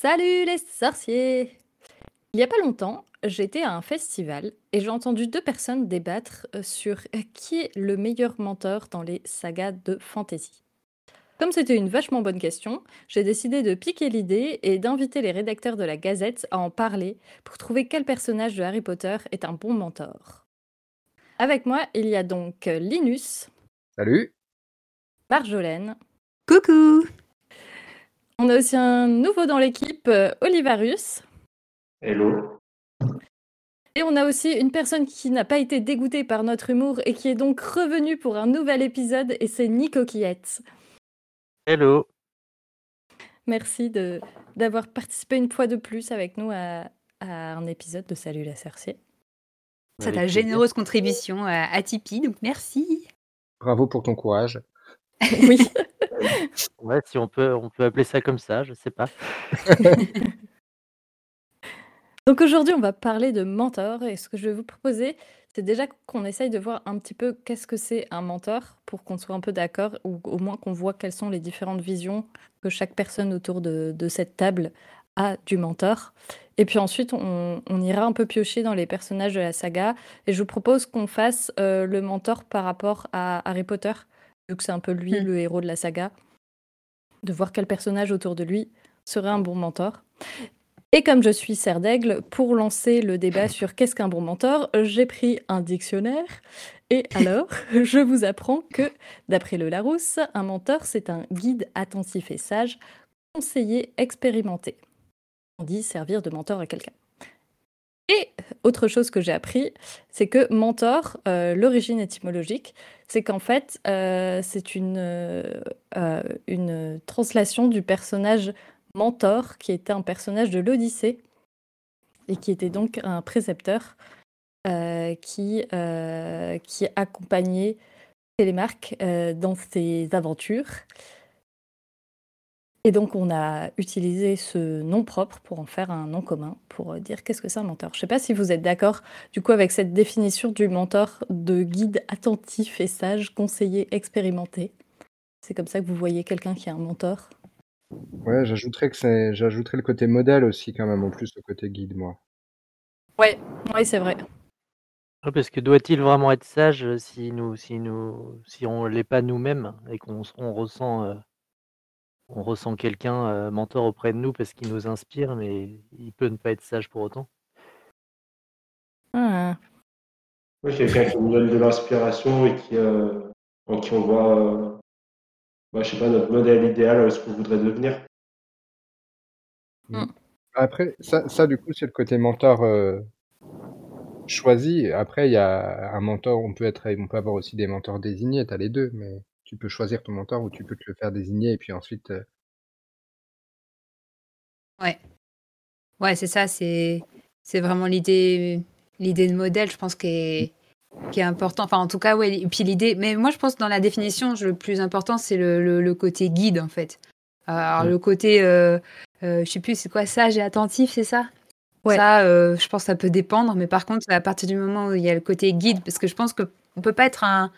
Salut les sorciers! Il y a pas longtemps, j'étais à un festival et j'ai entendu deux personnes débattre euh, sur euh, qui est le meilleur menteur dans les sagas de fantasy. Comme c'était une vachement bonne question, j'ai décidé de piquer l'idée et d'inviter les rédacteurs de la Gazette à en parler pour trouver quel personnage de Harry Potter est un bon mentor. Avec moi, il y a donc euh, Linus, Salut. Marjolaine, Coucou! On a aussi un nouveau dans l'équipe, euh, Olivarus, Hello. et on a aussi une personne qui n'a pas été dégoûtée par notre humour et qui est donc revenue pour un nouvel épisode, et c'est Nico Quillette. Hello. Merci de d'avoir participé une fois de plus avec nous à, à un épisode de Salut la sorcier. C'est ta généreuse contribution à, à Tipeee, donc merci. Bravo pour ton courage. Oui. Ouais, si on peut, on peut appeler ça comme ça, je sais pas. Donc aujourd'hui, on va parler de mentor et ce que je vais vous proposer, c'est déjà qu'on essaye de voir un petit peu qu'est-ce que c'est un mentor pour qu'on soit un peu d'accord ou au moins qu'on voit quelles sont les différentes visions que chaque personne autour de, de cette table a du mentor. Et puis ensuite, on, on ira un peu piocher dans les personnages de la saga et je vous propose qu'on fasse euh, le mentor par rapport à Harry Potter, vu que c'est un peu lui Hmm. le héros de la saga, de voir quel personnage autour de lui serait un bon mentor. Et comme je suis serre d'aigle, pour lancer le débat sur qu'est-ce qu'un bon mentor, j'ai pris un dictionnaire. Et alors, je vous apprends que, d'après le Larousse, un mentor, c'est un guide attentif et sage, conseiller expérimenté. On dit servir de mentor à quelqu'un. Et autre chose que j'ai appris, c'est que mentor, euh, l'origine étymologique, c'est qu'en fait, euh, c'est une, euh, une translation du personnage Mentor, qui était un personnage de l'Odyssée et qui était donc un précepteur qui, qui accompagnait Télémarque dans ses aventures. Et donc on a utilisé ce nom propre pour en faire un nom commun, pour euh, dire qu'est-ce que c'est un mentor. Je ne sais pas si vous êtes d'accord du coup avec cette définition du mentor de guide attentif et sage, conseiller expérimenté. C'est comme ça que vous voyez quelqu'un qui est un mentor? Ouais, j'ajouterais que c'est, j'ajouterais le côté modèle aussi quand même en plus au côté guide moi. Ouais, ouais, c'est vrai. Ouais, Parce que doit-il vraiment être sage euh, si nous, si nous, si on l'est pas nous-mêmes et qu'on ressent, euh, on ressent quelqu'un euh, mentor auprès de nous parce qu'il nous inspire, mais il peut ne pas être sage pour autant. Ah. Oui, quelqu'un qui nous donne de l'inspiration et qui, euh, en qui on voit, euh, bah, je sais pas, notre modèle idéal, euh, ce qu'on voudrait devenir. Après, ça, ça du coup c'est le côté mentor euh, choisi. Après il y a un mentor, on peut être, on peut avoir aussi des mentors désignés. T'as les deux, mais tu peux choisir ton mentor ou tu peux te le faire désigner et puis ensuite. euh, Ouais. Ouais, c'est ça, c'est c'est vraiment l'idée l'idée de modèle, je pense, qui est, qui est important. Enfin, en tout cas, ouais. Et puis l'idée, mais moi, je pense que dans la définition, je- le plus important, c'est le, le, le côté guide, en fait. Alors, Mm. le côté, euh, euh, je sais plus, c'est quoi, sage et attentif, c'est ça? Ouais. Ça, euh, je pense que ça peut dépendre, mais par contre, à partir du moment où il y a le côté guide, parce que je pense que on peut pas être un.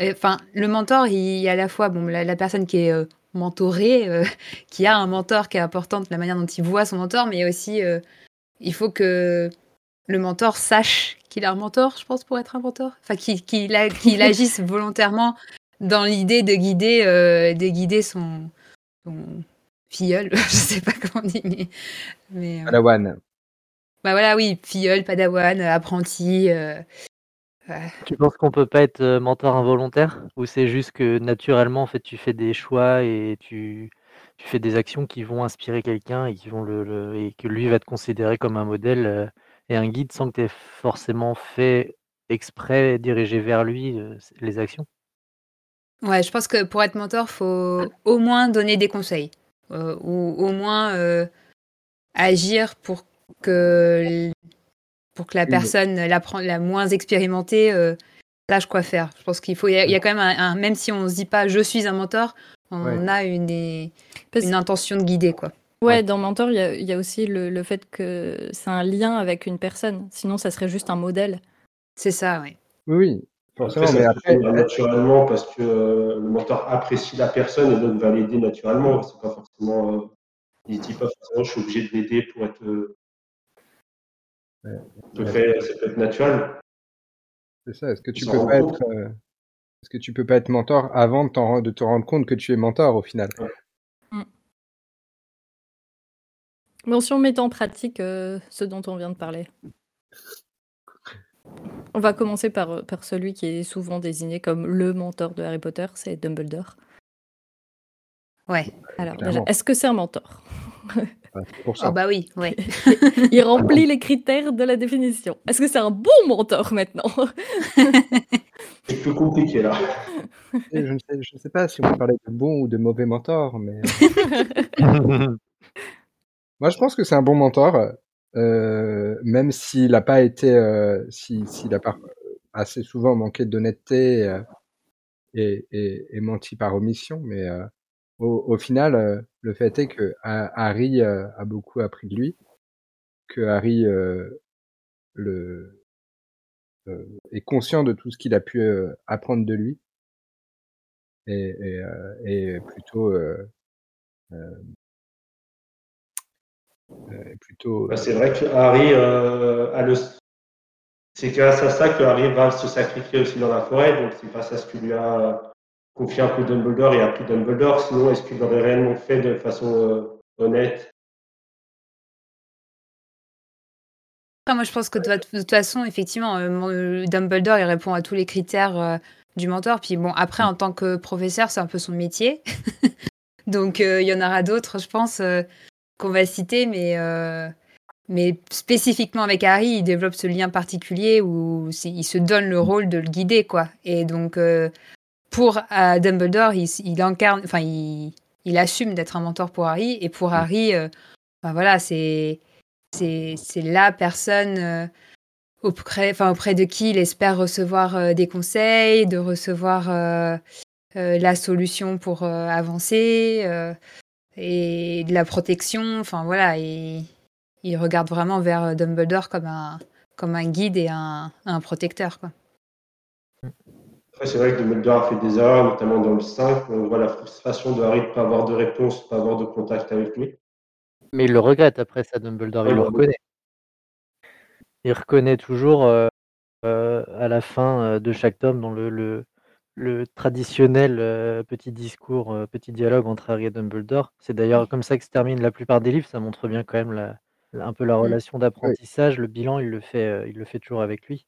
Enfin, le mentor, il y a à la fois bon, la, la personne qui est euh, mentorée, euh, qui a un mentor qui est importante, la manière dont il voit son mentor, mais aussi, euh, il faut que le mentor sache qu'il a un mentor, je pense, pour être un mentor. Enfin, qu'il agisse volontairement dans l'idée de guider, de guider son, son filleul, je sais pas comment on dit, mais. mais Padawan. bah voilà, oui, filleul, padawan, apprenti. Tu penses qu'on peut pas être euh, mentor involontaire? Ou c'est juste que naturellement en fait tu fais des choix et tu, tu fais des actions qui vont inspirer quelqu'un et qui vont le, le- et que lui va te considérer comme un modèle euh, et un guide sans que tu aies forcément fait exprès dirigé vers lui euh, les actions? Ouais, je pense que pour être mentor, faut au moins donner des conseils euh, ou au moins euh, agir pour que pour que la personne la, prend- la moins expérimentée euh, sache quoi faire. Je pense qu'il faut il y, a- il y a quand même un, un- même si on se dit pas je suis un mentor, on Ouais. a une intention de guider quoi. Ouais, Ouais. dans Mentor, il y a, il y a aussi le, le fait que c'est un lien avec une personne. Sinon, ça serait juste un modèle. C'est ça, ouais. Oui, oui, forcément, Après, mais après, naturellement parce que euh, le mentor apprécie la personne et donc va l'aider naturellement. C'est pas forcément. euh, il dit pas forcément je suis obligé de l'aider pour être. Euh, Ouais. ça peut Ouais. faire- ça peut être naturel. C'est ça. Est-ce que tu peux pas compte. être, euh, est-ce que tu peux pas être mentor avant de, te rendre compte que tu es mentor au final? Bon, si on met en pratique euh, ce dont on vient de parler. On va commencer par, euh, par celui qui est souvent désigné comme le mentor de Harry Potter, c'est Dumbledore. Ouais. Alors déjà, est-ce que c'est un mentor? Oh ça. bah oui, ouais. Il remplit les critères de la définition. Est-ce que c'est un bon mentor maintenant C'est plus compliqué là. Je ne sais, je ne sais pas si on peut parler de bon ou de mauvais mentor, mais euh, moi je pense que c'est un bon mentor, euh, même s'il n'a pas été, euh, si- s'il a pas assez souvent manqué d'honnêteté euh, et, et, et menti par omission, mais euh, au, au final, euh, le fait est que Ha- Harry euh, a beaucoup appris de lui, que Harry euh, le, est conscient de tout ce qu'il a pu apprendre de lui et, et, et plutôt plutôt Bah, c'est vrai que Harry euh, a le. C'est grâce à ça que Harry va se sacrifier aussi dans la forêt. Donc c'est grâce à ce que lui a confié un peu Dumbledore et appris Dumbledore. Sinon, est-ce qu'il l'aurait réellement fait de façon euh, honnête? Moi, je pense que de, toute façon, effectivement, euh, euh, Dumbledore, il répond à tous les critères du mentor. Puis bon, après, en tant que professeur, c'est un peu son métier. Donc, il y en aura d'autres, je pense, qu'on va citer. Mais, mais spécifiquement avec Harry, il développe ce lien particulier où il se donne le rôle de le guider, quoi. Et donc, pour euh, Dumbledore, il, il incarne, enfin, il, il assume d'être un mentor pour Harry. Et pour Harry, euh, ben voilà, c'est la personne euh, auprès, enfin, auprès de qui il espère recevoir des conseils, de recevoir la solution pour avancer et de la protection. Enfin voilà, et il regarde vraiment vers Dumbledore comme un, comme un guide et un, un protecteur. Quoi. Après, c'est vrai que Dumbledore a fait des erreurs, notamment dans le 5. On voit la frustration de Harry de ne pas avoir de réponse, de ne pas avoir de contact avec lui. Mais il le regrette après ça, Dumbledore, il le reconnaît. Il reconnaît toujours euh, euh, à la fin euh, de chaque tome dans le, le, le traditionnel euh, petit discours, petit dialogue entre Harry et Dumbledore. C'est d'ailleurs comme ça que se termine la plupart des livres. Ça montre bien quand même la, un peu la relation d'apprentissage. Le bilan, il le fait, il le fait toujours avec lui.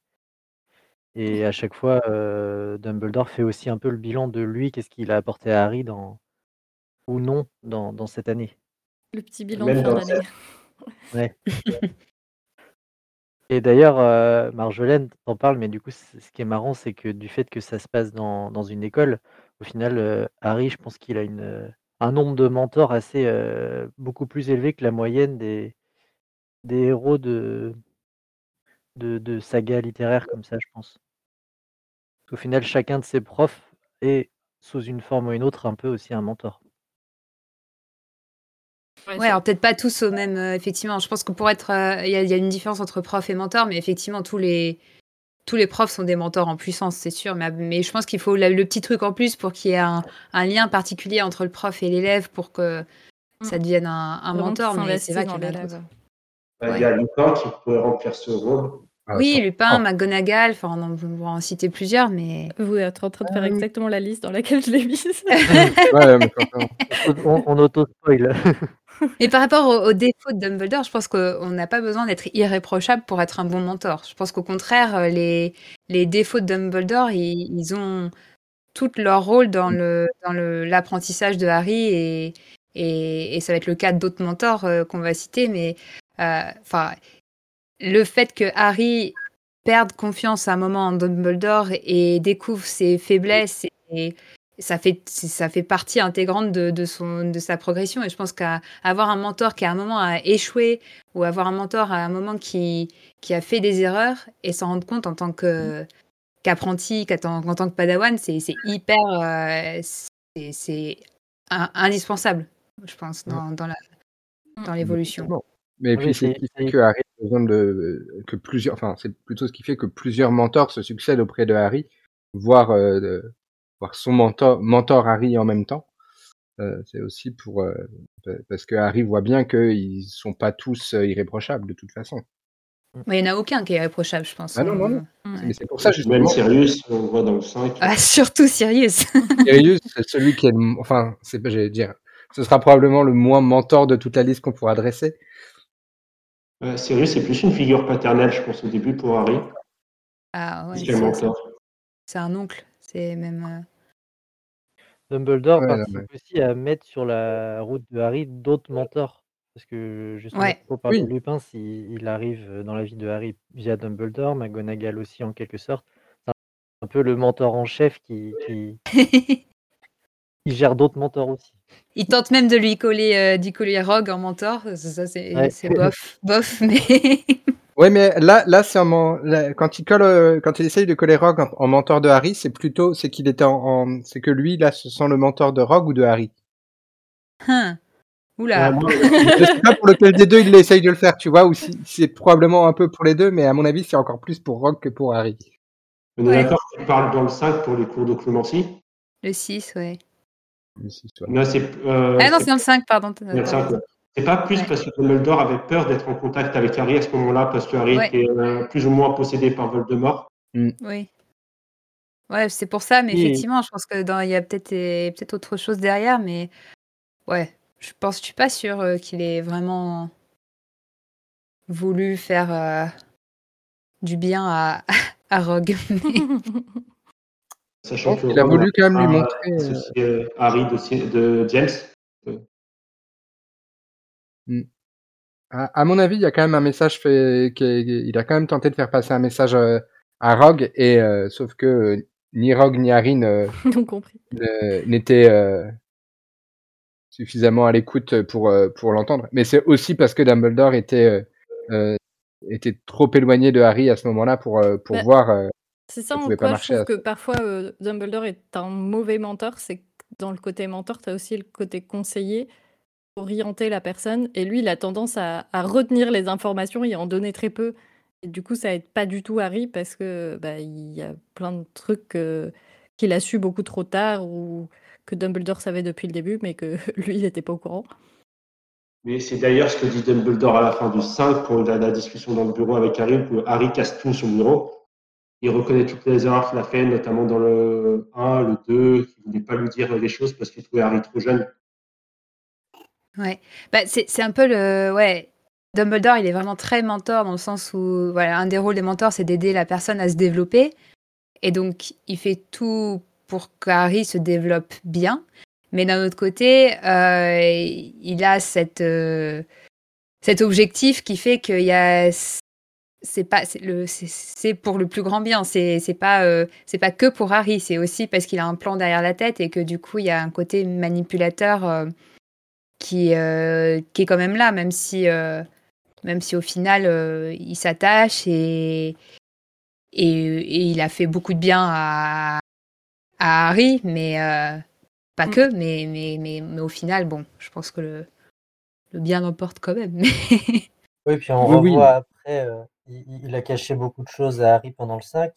Et à chaque fois, euh, Dumbledore fait aussi un peu le bilan de lui, qu'est-ce qu'il a apporté à Harry dans, ou non dans, dans cette année. Le petit bilan Même de fin d'année. Ouais. Et d'ailleurs, euh, Marjolaine t'en parle, mais du coup, ce qui est marrant, c'est que du fait que ça se passe dans, dans une école, au final, euh, Harry, je pense qu'il a une, un nombre de mentors assez euh, beaucoup plus élevé que la moyenne des, des héros de, de, de sagas littéraires comme ça, je pense. Au final, chacun de ses profs est, sous une forme ou une autre, un peu aussi un mentor. Ouais, alors peut-être pas tous au même. euh, effectivement, je pense que pour être. euh, Il y, a- il y a une différence entre prof et mentor, mais effectivement, tous les, tous les profs sont des mentors en puissance, c'est sûr. Mais, mais je pense qu'il faut la- le petit truc en plus pour qu'il y ait un, un lien particulier entre le prof et l'élève pour que ça devienne un, mentor. Mais c'est vrai qu'il y a l'élève. Il y a Lupin qui pourrait remplir ce rôle. Ah, Oui, Lupin, Ah. McGonagall, enfin, on, on va en citer plusieurs, mais. Vous êtes en train de faire Euh, exactement la liste dans laquelle je l'ai mise. Ouais, mais on- On, auto-spoil. Mais par rapport aux, aux défauts de Dumbledore, je pense qu'on n'a pas besoin d'être irréprochable pour être un bon mentor. Je pense qu'au contraire, euh, les, les défauts de Dumbledore, ils, ils ont tout leur rôle dans le dans le l'apprentissage de Harry et, et, et ça va être le cas d'autres mentors euh, qu'on va citer. Mais euh, enfin, le fait que Harry perde confiance à un moment en Dumbledore et découvre ses faiblesses et ça fait c'est- ça fait partie intégrante de, de son de sa progression. Et je pense qu'avoir un mentor qui à un moment a échoué ou avoir un mentor à un moment qui qui a fait des erreurs et s'en rendre compte en tant que qu'apprenti qu'en tant, en tant que padawan c'est c'est hyper euh, c'est indispensable je pense dans, dans la dans l'évolution. Mais Oui, puis c'est ce qui fait que Harry a besoin de que plusieurs, enfin c'est plutôt ce qui fait que plusieurs mentors se succèdent auprès de Harry, voire euh, de- voire son mentor, mentor Harry en même temps. euh, c'est aussi pour euh, pa- parce que Harry voit bien qu'ils sont pas tous euh, irréprochables de toute façon. Mais il n'y en a aucun qui est irréprochable, je pense. Ah non, non, non. Ouais. Mais c'est pour ça justement. Même Sirius, on le voit dans le 5. Ah, surtout Sirius. Sirius, c'est celui qui est le, enfin, c'est pas, j'allais dire, ce sera probablement le moins mentor de toute la liste qu'on pourra dresser. Euh, Sirius, c'est plus une figure paternelle, je pense, au début pour Harry. Ah ouais, c'est- mentor. c'est un oncle. C'est même. euh, Dumbledore Ouais, participe aussi à mettre sur la route de Harry d'autres mentors. Parce que justement, Ouais. pour parler Oui. de Lupin, s'il il arrive dans la vie de Harry via Dumbledore, McGonagall aussi en quelque sorte. C'est un peu le mentor en chef qui, qui, qui gère d'autres mentors aussi. Il tente même de lui coller, euh, d'y coller Rogue en mentor. Ça, ça, c'est Ouais. bof, bof, mais. Ouais, mais là, là, c'est un men- là, quand il colle, euh, quand il essaye de coller Rogue en, en mentor de Harry, c'est plutôt, c'est qu'il était en, en- c'est que lui, là, se sent le mentor de Rogue ou de Harry? Hein. Oula. Moi, Je sais pas pour lequel des deux il essaye de le faire, tu vois, ou si c'est probablement un peu pour les deux, mais à mon avis, c'est encore plus pour Rogue que pour Harry. on est Ouais. d'accord qu'il parle dans le 5 pour les cours d'occlumency. Le 6, ouais. Là, c'est. euh, Ah non, c'est- c'est dans le 5, pardon. t'as- dans le t'as 5, raison. ouais. C'est pas plus Ouais. parce que Dumbledore avait peur d'être en contact avec Harry à ce moment-là, parce que Harry Ouais. était euh, plus ou moins possédé par Voldemort. Oui. Ouais, c'est pour ça, mais Oui. effectivement, je pense que dans, il y a peut-être euh, peut-être autre chose derrière, mais ouais, je pense, je suis pas sûre euh, qu'il ait vraiment voulu faire euh, du bien à, à Rogue. Sachant Donc, que il a voulu quand même lui a montrer. euh, euh, Harry de, de James. À, à mon avis, il y a quand même un message fait, il a quand même tenté de faire passer un message euh, à Rogue, et euh, sauf que ni Rogue ni Harry n'étaient euh, suffisamment à l'écoute pour pour l'entendre. Mais c'est aussi parce que Dumbledore était était trop éloigné de Harry à ce moment-là pour pour Bah, voir. C'est ça Ça en quoi je trouve à que parfois euh, Dumbledore est un mauvais mentor, c'est que dans le côté mentor, tu as aussi le côté conseiller, orienter la personne, et lui, il a tendance à, à retenir les informations et en donner très peu. Et du coup, ça aide pas du tout Harry parce que bah, il y a plein de trucs euh, qu'il a su beaucoup trop tard ou que Dumbledore savait depuis le début, mais que lui, il n'était pas au courant. Mais c'est d'ailleurs ce que dit Dumbledore à la fin du 5 pour la, la discussion dans le bureau avec Harry, où Harry casse tout son bureau. Il reconnaît toutes les erreurs qu'il a fait, notamment dans le 1, le 2, qu'il ne voulait pas lui dire les choses parce qu'il trouvait Harry trop jeune. Ouais, bah, c'est un peu le. Ouais, Dumbledore, il est vraiment très mentor dans le sens où, voilà, un des rôles des mentors, c'est d'aider la personne à se développer. Et donc, il fait tout pour qu'Harry se développe bien. Mais d'un autre côté, euh, il a cette, euh, cet objectif qui fait qu'il y a. C'est pas le c'est- pour le plus grand bien. C'est c'est pas euh, c'est pas que pour Harry. C'est aussi parce qu'il a un plan derrière la tête et que du coup il y a un côté manipulateur. euh, qui, euh, qui est quand même là, même si, même si au final il s'attache et, et, et il a fait beaucoup de bien à, à Harry, mais pas Mm. que, mais, mais, mais, mais au final, bon, je pense que le, le bien l'emporte quand même. Oui, puis on Oui, oui. revoit après, euh, il, il a caché beaucoup de choses à Harry pendant le 5.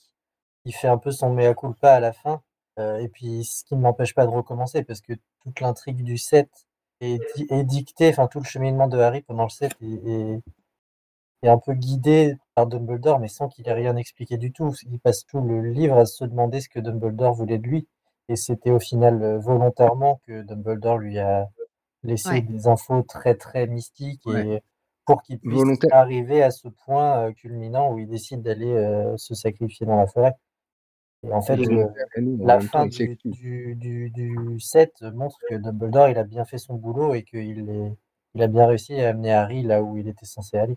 Il fait un peu son mea culpa à la fin. euh, et puis, ce qui ne m'empêche pas de recommencer, parce que toute l'intrigue du 7 est, di- est dictée, enfin, tout le cheminement de Harry pendant le 7 est, est- est un peu guidé par Dumbledore, mais sans qu'il ait rien expliqué du tout. Il passe tout le livre à se demander ce que Dumbledore voulait de lui. Et c'était au final euh, volontairement que Dumbledore lui a laissé Ouais. des infos très, très mystiques et Ouais. Pour qu'il puisse Volontaire. arriver à ce point euh, culminant où il décide d'aller euh, se sacrifier dans la forêt. Et en fait, le- nous, en la fin du, du, du, du 7 montre que Dumbledore il a bien fait son boulot et qu'il est, il a bien réussi à amener Harry là où il était censé aller.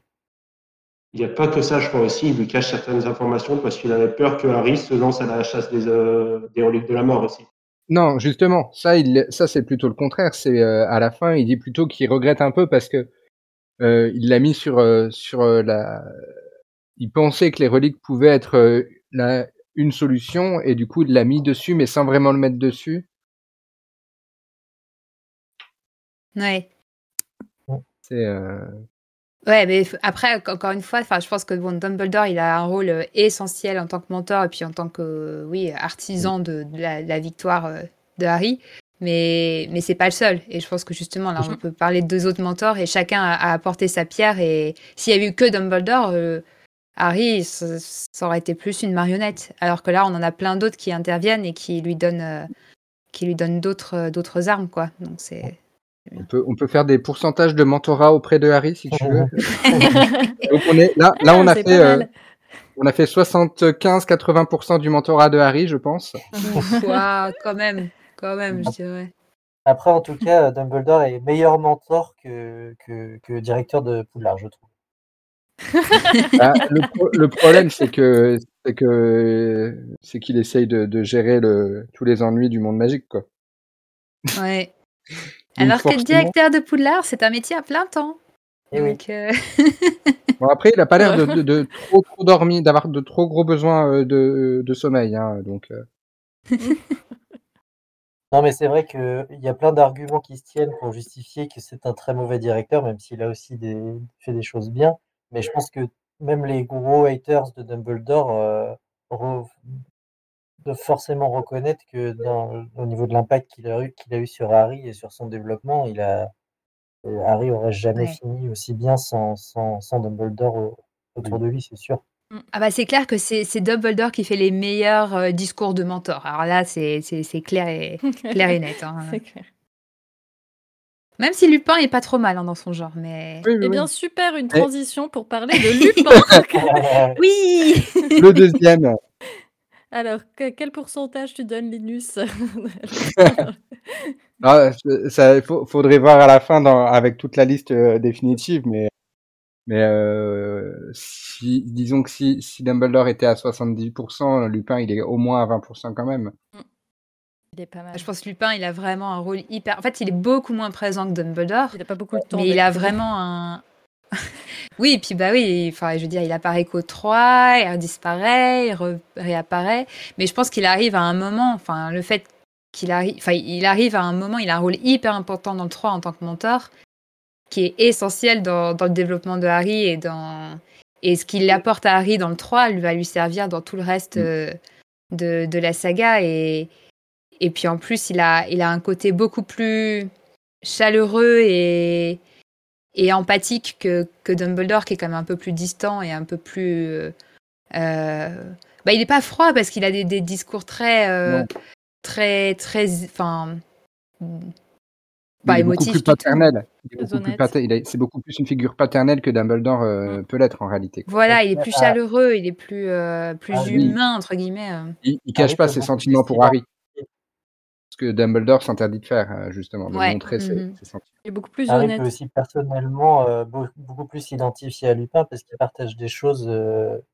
Il n'y a pas que ça, je crois aussi. Il lui cache certaines informations parce qu'il avait peur que Harry se lance à la chasse des, euh, des reliques de la mort aussi. Non, justement, ça, il, ça c'est plutôt le contraire. C'est euh, à la fin, il dit plutôt qu'il regrette un peu parce que euh, il l'a mis sur euh, sur euh, la. Il pensait que les reliques pouvaient être la, une solution et du coup il l'a mis dessus, mais sans vraiment le mettre dessus. ouais. C'est Ouais, mais après, enc- encore une fois, enfin, je pense que bon, Dumbledore, il a un rôle essentiel en tant que mentor et puis en tant que, oui, artisan de, de la, de la victoire de Harry. Mais, mais c'est pas le seul. Et je pense que justement, là, on peut parler de deux autres mentors et chacun a, apporté sa pierre. Et s'il y avait eu que Dumbledore, euh, Harry, ça, aurait été plus une marionnette. Alors que là, on en a plein d'autres qui interviennent et qui lui donnent, euh, qui lui donnent d'autres, d'autres armes, quoi. Donc c'est. On peut, on peut faire des pourcentages de mentorat auprès de Harry si tu veux. Donc on est là, là on a fait, euh, on a fait 75-80% du mentorat de Harry, je pense. Waouh, quand même quand même, je dirais. Après, en tout cas, Dumbledore est meilleur mentor que, que, directeur de Poudlard, je trouve. Bah, le, problème, c'est que c'est que c'est qu'il essaye de, gérer le, tous les ennuis du monde magique, quoi. Ouais. Alors que directeur de Poudlard, c'est un métier à plein temps. Et eh euh, bon, après, il n'a pas l'air de, de, trop, trop dormir, d'avoir de trop gros besoins euh, de, de sommeil, hein, donc. Euh. Non, mais c'est vrai qu'il y a plein d'arguments qui se tiennent pour justifier que c'est un très mauvais directeur, même s'il a aussi des, fait des choses bien. Mais je pense que même les gros haters de Dumbledore euh, doivent forcément reconnaître que au niveau de l'impact qu'il a, eu, qu'il a eu sur Harry et sur son développement, il a, euh, Harry aurait jamais fini aussi bien sans, sans, sans Dumbledore autour de lui, c'est sûr. Ah bah c'est clair que c'est Dumbledore qui fait les meilleurs euh, discours de mentor. Alors là, c'est clair et, clair et net. Hein. clair. Même si Lupin est pas trop mal hein, dans son genre, mais. eh bien, super, une transition pour parler de Lupin. oui Le deuxième. Alors, quel pourcentage tu donnes, Linus? Ah, Il faudrait voir à la fin dans, avec toute la liste euh, définitive, mais mais euh, si, disons que si, si Dumbledore était à 70%, Lupin, il est au moins à 20% quand même. Il est pas mal. Je pense que Lupin, il a vraiment un rôle hyper. En fait, il est beaucoup moins présent que Dumbledore. Il n'a pas beaucoup de temps. Mais il a vraiment un. oui, et puis bah oui, enfin, je veux dire, il apparaît qu'au 3, il disparaît, il réapparaît. Mais je pense qu'il arrive à un moment, enfin, le fait qu'il arrive, enfin, il arrive à un moment, il a un rôle hyper important dans le 3 en tant que mentor qui est essentiel dans, le développement de Harry et dans et ce qu'il apporte à Harry dans le 3 lui va lui servir dans tout le reste mm. euh, de, de, la saga et et puis en plus il a il a un côté beaucoup plus chaleureux et et empathique que, que Dumbledore qui est quand même un peu plus distant et un peu plus euh, euh, bah, il n'est pas froid parce qu'il a des, des, discours très très très enfin pas il est beaucoup plus paternel. C'est beaucoup plus une figure paternelle que Dumbledore euh, mm. peut l'être en réalité. Voilà, il est plus chaleureux, il est plus, euh, plus ah humain, entre guillemets. Euh. Il, ne cache pas ses sentiments pour Harry. Ce que Dumbledore s'interdit de faire, justement, de montrer ses, mm-hmm. sentiments. Il est beaucoup plus Harry honnête. peut aussi personnellement beaucoup plus s'identifier à Lupin parce qu'il partage des choses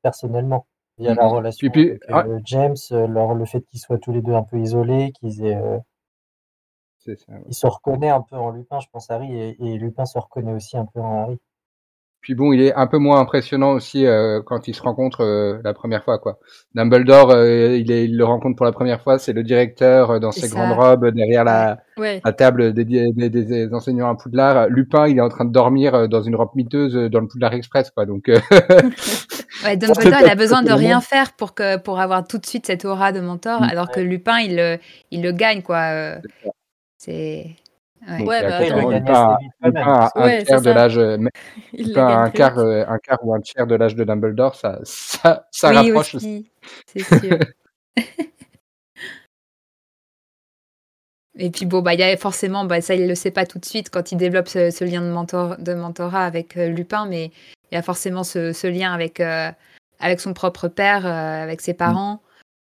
personnellement. Il y a la mm-hmm. relation avec ah James, le fait qu'ils soient tous les deux un peu isolés, qu'ils aient il se reconnaît un peu en Lupin, je pense, Harry, et, Lupin se reconnaît aussi un peu en Harry. Puis bon, il est un peu moins impressionnant aussi euh, quand ils se rencontrent euh, la première fois, quoi. Dumbledore, euh, il, est, il, le rencontre pour la première fois, c'est le directeur dans ses grandes robes derrière la, la table des, des, des, enseignants à Poudlard. Lupin, il est en train de dormir dans une robe miteuse dans le Poudlard Express, quoi. Donc. ouais, Dumbledore, il a besoin de rien faire pour que pour avoir tout de suite cette aura de mentor, mm. alors que Lupin, il, il le gagne, quoi. C'est. Ouais, ouais bah, il pas, pas un, tiers de l'âge, un quart, euh, un quart ou un tiers de l'âge de Dumbledore, ça, ça, ça oui, rapproche aussi. C'est sûr. Et puis bon, bah, il y a forcément, bah, ça il le sait pas tout de suite quand il développe ce, lien de, mentor, de mentorat avec euh, Lupin, mais il y a forcément ce, ce lien avec, euh, avec son propre père, avec ses mm. parents,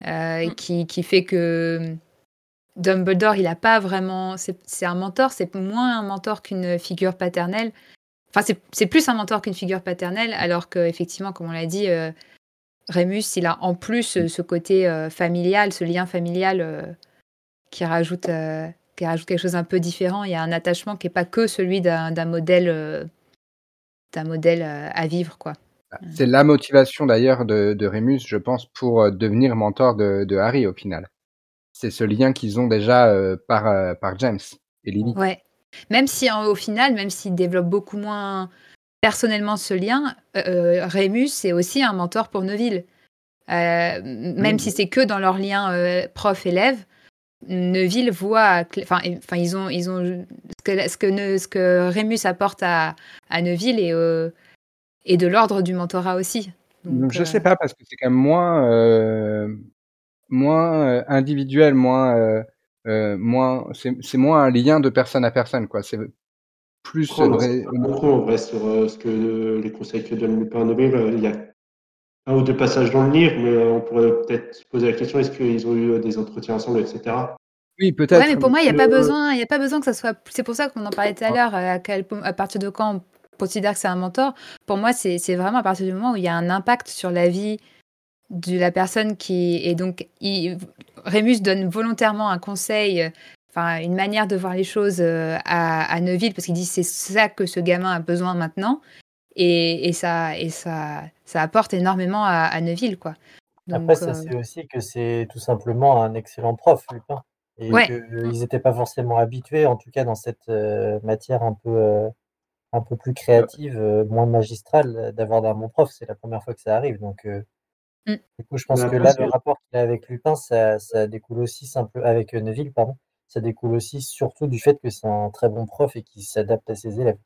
mm. qui, qui, fait que Dumbledore, il n'a pas vraiment. C'est un mentor, c'est moins un mentor qu'une figure paternelle. Enfin, c'est plus un mentor qu'une figure paternelle, alors qu'effectivement, comme on l'a dit, euh, Rémus, il a en plus euh, ce côté euh, familial, ce lien familial qui, rajoute, qui rajoute quelque chose un peu différent. Il y a un attachement qui n'est pas que celui d'un modèle, d'un modèle à vivre, quoi. C'est la motivation d'ailleurs de, de, Rémus, je pense, pour devenir mentor de Harry au final c'est ce lien qu'ils ont déjà euh, par, euh, par James et Lily. Ouais. Même si au final, même s'il développe beaucoup moins personnellement ce lien, euh, Rémus c'est aussi un mentor pour Neville. même si c'est que dans leur lien prof-élève, Neville voit, enfin, enfin ils ont, ils ont ce que, ce que, ce que Rémus apporte à, à Neville et, euh, et de l'ordre du mentorat aussi. Donc, je sais pas parce que c'est quand même moins, euh, moins individuel, moins, euh, moins, c'est moins un lien de personne à personne, quoi. C'est plus vrai. On vrai sur ce que les conseils que donne Lupin Neville. Il y a un ou deux passages dans le livre, mais euh, on pourrait peut-être se poser la question est-ce qu'ils ont eu euh, des entretiens ensemble, etc. Oui, peut-être. Ouais, mais pour moi, il n'y a pas besoin, il a pas besoin que ça soit. C'est pour ça qu'on en parlait tout à l'heure. À, à partir de quand on considère que c'est un mentor Pour moi, c'est vraiment à partir du moment où il y a un impact sur la vie de la personne qui. Et donc, il, Rémus donne volontairement un conseil, enfin, une manière de voir les choses euh, à, à Neuville, parce qu'il dit c'est ça que ce gamin a besoin maintenant. Et, et, ça, et ça, ça apporte énormément à, à Neuville, quoi. Après, ça, euh, c'est aussi que c'est tout simplement un excellent prof, Lupin. Et qu'ils n'étaient pas forcément habitués, en tout cas dans cette euh, matière un peu, euh, un peu plus créative, moins magistrale, d'avoir d'un bon prof. C'est la première fois que ça arrive. Donc, mmh. du coup, je pense que là, le rapport qu'il a avec Lupin, ça, ça découle aussi simple avec Neuville, pardon. Ça découle aussi surtout du fait que c'est un très bon prof et qu'il s'adapte à ses élèves.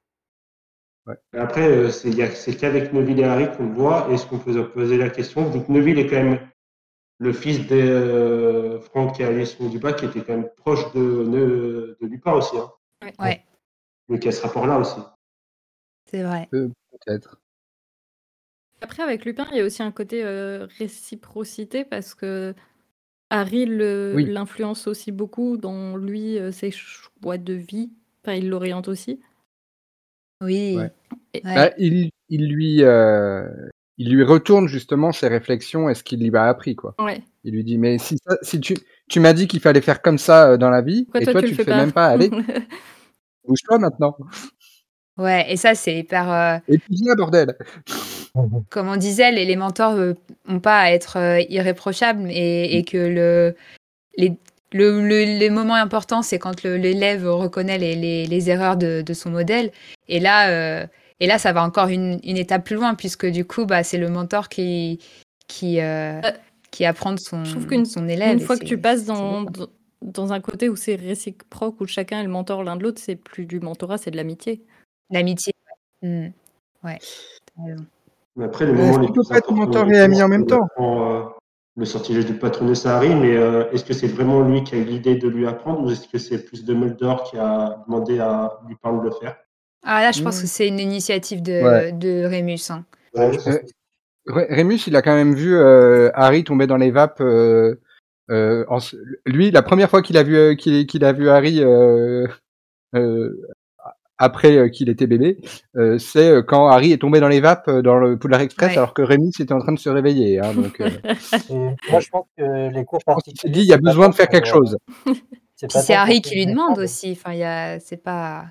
Après, euh, c'est qu'avec Neville et Harry qu'on le voit. Est-ce qu'on peut se poser la question Donc, Neville est quand même le fils de euh, Franck et Alice Dupas, qui était quand même proche de, de, Lupin aussi. Hein. Ouais. Donc, il y a ce rapport-là aussi. C'est vrai. Peut-être. Après, avec Lupin, il y a aussi un côté euh, réciprocité parce que Harry l'influence aussi beaucoup dans lui, ses choix de vie. Enfin, il l'oriente aussi. Oui. Bah, il, il, lui, euh, il lui retourne justement ses réflexions et ce qu'il lui a appris. Quoi. Il lui dit Mais si, si tu, tu m'as dit qu'il fallait faire comme ça euh, dans la vie, et toi, tu, le fais, même pas, allez, bouge-toi maintenant. Ouais, et ça, c'est hyper. Euh... Et puis là, bordel Comme on disait, les, les mentors n'ont pas à être irréprochables et, et, que le, les, le, les moments importants, c'est quand l'élève reconnaît les, les, erreurs de, de, son modèle. Et là, euh, et là, ça va encore une, une, étape plus loin, puisque du coup, bah, c'est le mentor qui, qui, euh, euh qui apprend de son, son élève. Une fois que tu passes dans, dans un côté où c'est réciproque, où chacun est le mentor l'un de l'autre, c'est plus du mentorat, c'est de l'amitié. L'amitié, ouais. Mais après, le moment, peut pas être mentor et ami en même temps le sortilège du patronus à Harry, mais euh, est-ce que c'est vraiment lui qui a eu l'idée de lui apprendre ou est-ce que c'est plus Dumbledore qui a demandé à lui parler de le faire? Ah là, je pense que c'est une initiative de, de Rémus. Hein. Euh, Rémus, il a quand même vu euh, Harry tomber dans les vapes. En... Lui, la première fois qu'il a vu qu'il a vu Harry après euh, qu'il était bébé, euh, c'est euh, quand Harry est tombé dans les vapes dans le Poudlard Express alors que Rémi était en train de se réveiller. Hein, donc, moi, je pense que les cours particuliers. dit, il y a besoin de faire quelque chose. C'est Harry qui lui demande aussi. Enfin, y a, c'est pas.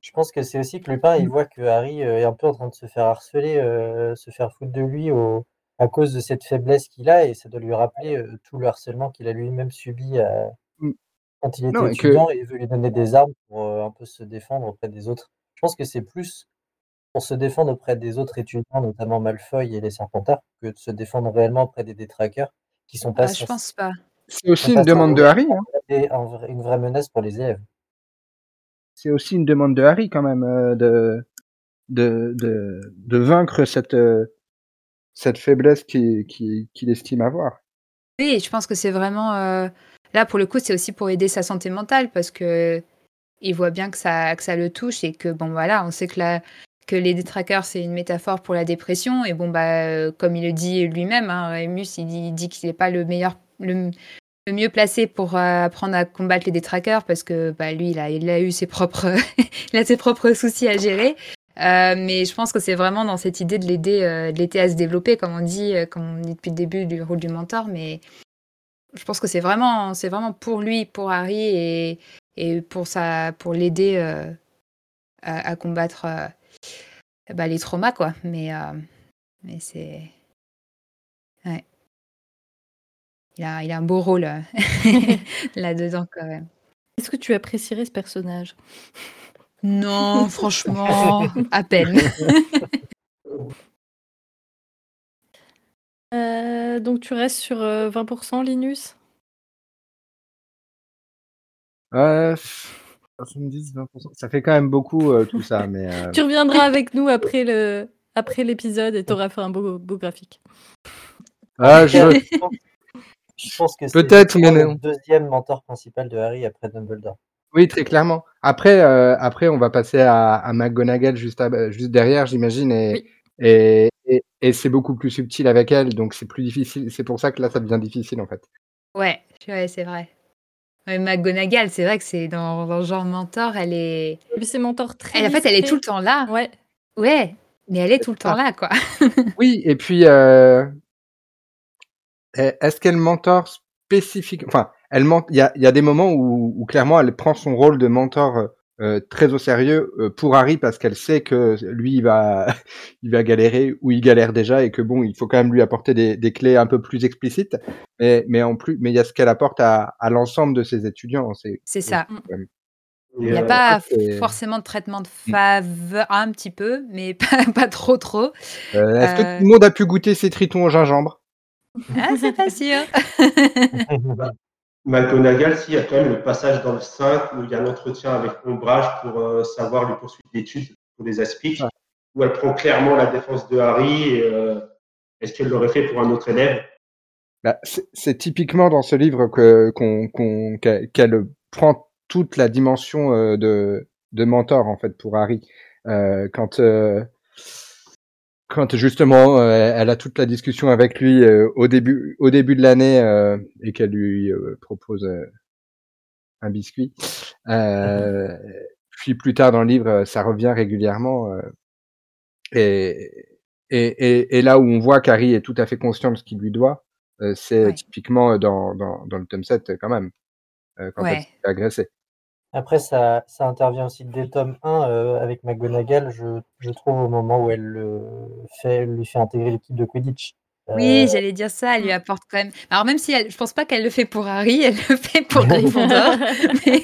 Je pense que c'est aussi que Lupin, il voit que Harry est un peu en train de se faire harceler, se faire foutre de lui au, à cause de cette faiblesse qu'il a, et ça doit lui rappeler tout le harcèlement qu'il a lui-même subi à, quand il était étudiant et il veut lui donner des armes pour euh, un peu se défendre auprès des autres. Je pense que c'est plus pour se défendre auprès des autres étudiants, notamment Malfoy et les Serpentards, que de se défendre réellement auprès des détraqueurs qui sont pas. Ah, je pense pas. C'est aussi une demande de Harry. Hein. Une vraie menace pour les élèves. C'est aussi une demande de Harry quand même euh, de, de, de, de, vaincre cette, euh, cette faiblesse qu'il qui, estime avoir. Oui, je pense que c'est vraiment Là, pour le coup, c'est aussi pour aider sa santé mentale parce que il voit bien que ça, que ça le touche et que, bon, voilà, on sait que, la, que les détraqueurs, c'est une métaphore pour la dépression. Et bon, bah, euh, comme il le dit lui-même, hein, il dit, qu'il n'est pas le meilleur, le, mieux placé pour euh, apprendre à combattre les détraqueurs parce que bah, lui, il a, eu ses propres, a ses propres soucis à gérer. Euh, mais je pense que c'est vraiment dans cette idée de l'aider, de l'aider à se développer, comme on dit, comme on dit depuis le début du rôle du mentor. Mais je pense que c'est vraiment, c'est vraiment pour lui, pour Harry et, et pour, sa, pour l'aider euh, à, combattre euh, bah, les traumas, quoi. Mais, euh, mais c'est. Ouais. Il a, il a un beau rôle là-dedans, quand même. Est-ce que tu apprécierais ce personnage? Non, franchement, à peine. Euh, donc tu restes sur 20% euh, Linus? Euh, 70, 20%. Ça fait quand même beaucoup euh, tout ça, mais. euh, Tu reviendras avec nous après le après l'épisode et t'auras fait un beau, beau graphique. ah, je... Je pense- que c'est Peut-être, mais justement non. le deuxième mentor principal de Harry après Dumbledore. Oui, très clairement. Après, euh, après, on va passer à, à McGonagall juste, à- juste derrière, j'imagine, et, Oui. et, et, et c'est beaucoup plus subtil avec elle, donc c'est plus difficile. C'est pour ça que là, ça devient difficile en fait. Ouais, ouais, c'est vrai. Ouais, McGonagall, c'est vrai que c'est dans, dans le genre mentor, elle est. Et c'est mentor très. Elle, en fait, elle est tout le temps là. Ouais. Ouais, mais elle est tout le temps là, quoi. Oui, et puis, euh, est- est-ce qu'elle mentor spécifique Enfin, elle ment- Il y a, il y a des moments où, où clairement, elle prend son rôle de mentor euh, très au sérieux euh, pour Harry parce qu'elle sait que lui, il va, il va galérer ou il galère déjà et que bon, il faut quand même lui apporter des, des clés un peu plus explicites. Mais, mais en plus, mais il y a ce qu'elle apporte à, à l'ensemble de ses étudiants. C'est C'est ça. Il n'y a euh, pas forcément de traitement de Mm. faveur, un petit peu, mais pas, pas trop trop. euh, Est-ce que tout le monde a pu goûter ces tritons au gingembre? Ah, c'est pas sûr. McGonagall, si, il y a quand même le passage dans le 5 où il y a l'entretien avec Ombrage pour euh, savoir les poursuites d'études pour les aspics, Ouais. où elle prend clairement la défense de Harry. euh, Est-ce qu'elle l'aurait fait pour un autre élève? Bah, c'est typiquement dans ce livre qu'elle prend toute la dimension euh, de de mentor en fait pour Harry Euh, quand quand justement euh, elle a toute la discussion avec lui euh, au début au début de l'année euh, et qu'elle lui euh, propose euh, un biscuit euh, puis plus tard dans le livre euh, ça revient régulièrement euh, et, et et et là où on voit qu'Harry est tout à fait conscient de ce qu'il lui doit euh, c'est Ouais. typiquement dans, dans, dans le tome 7 euh, quand même, euh, quand elle Ouais. se fait agresser. Après, ça, ça intervient aussi dès le tome 1 euh, avec McGonagall, je, je trouve, au moment où elle le fait, lui fait intégrer l'équipe de Quidditch. Oui, Euh, j'allais dire ça, elle lui apporte quand même. Alors, même si elle, je pense pas qu'elle le fait pour Harry, elle le fait pour Gryffondor. mais,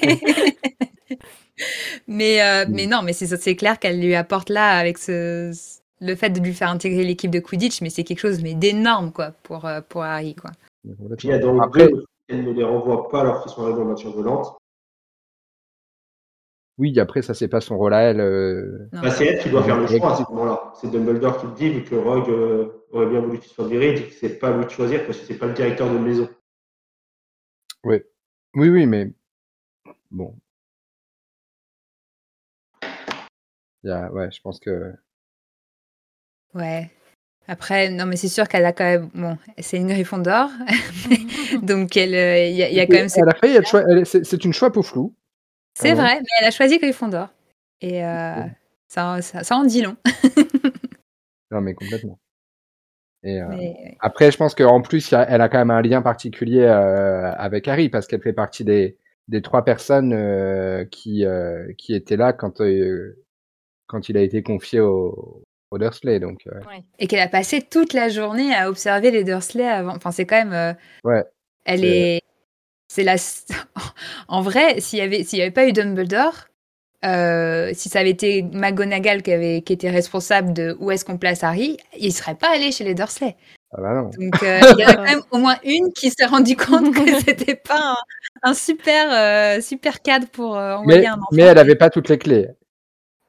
mais, euh, mais non, mais c'est c'est clair qu'elle lui apporte là avec ce, le fait de lui faire intégrer l'équipe de Quidditch, mais c'est quelque chose mais d'énorme quoi pour euh, pour Harry quoi. Puis il y a dans le Après, 2, elle ne les renvoie pas alors qu'ils sont arrivés en voiture volante. Oui, après ça c'est pas son rôle à elle. euh. Bah, c'est elle qui doit faire le choix à ce moment-là. C'est Dumbledore qui le dit, vu que Rogue euh, aurait bien voulu qu'il soit viré, il dit que c'est pas à lui de choisir parce que c'est pas le directeur de maison. Oui, oui, mais bon. Il y a- ouais, je pense que Ouais. Après, non, mais c'est sûr qu'elle a quand même. Bon, c'est une Gryffondor, donc elle, euh, il y, a- il y a quand même. c'est c'est une choix pour flou. C'est Ah bon vrai, mais elle a choisi Gryffondor et euh, ça, ça, ça en dit long. Non, mais complètement. Et euh, Mais, après, je pense qu'en plus, elle a quand même un lien particulier euh, avec Harry parce qu'elle fait partie des, des trois personnes euh, qui, euh, qui étaient là quand, euh, quand il a été confié au, au Dursley. Donc, euh, et qu'elle a passé toute la journée à observer les Dursley avant. Enfin, c'est quand même. euh, Ouais, Elle est. C'est la. en vrai, s'il y avait, s'il y avait pas eu Dumbledore, euh, si ça avait été McGonagall qui avait, qui était responsable de où est-ce qu'on place Harry, il serait pas allé chez les Dursley. ah bah non. Donc, euh, il y en a quand même au moins une qui s'est rendu compte que c'était pas un, un super, euh, super cadre pour euh, envoyer Mais, un enfant. mais elle avait pas toutes les clés.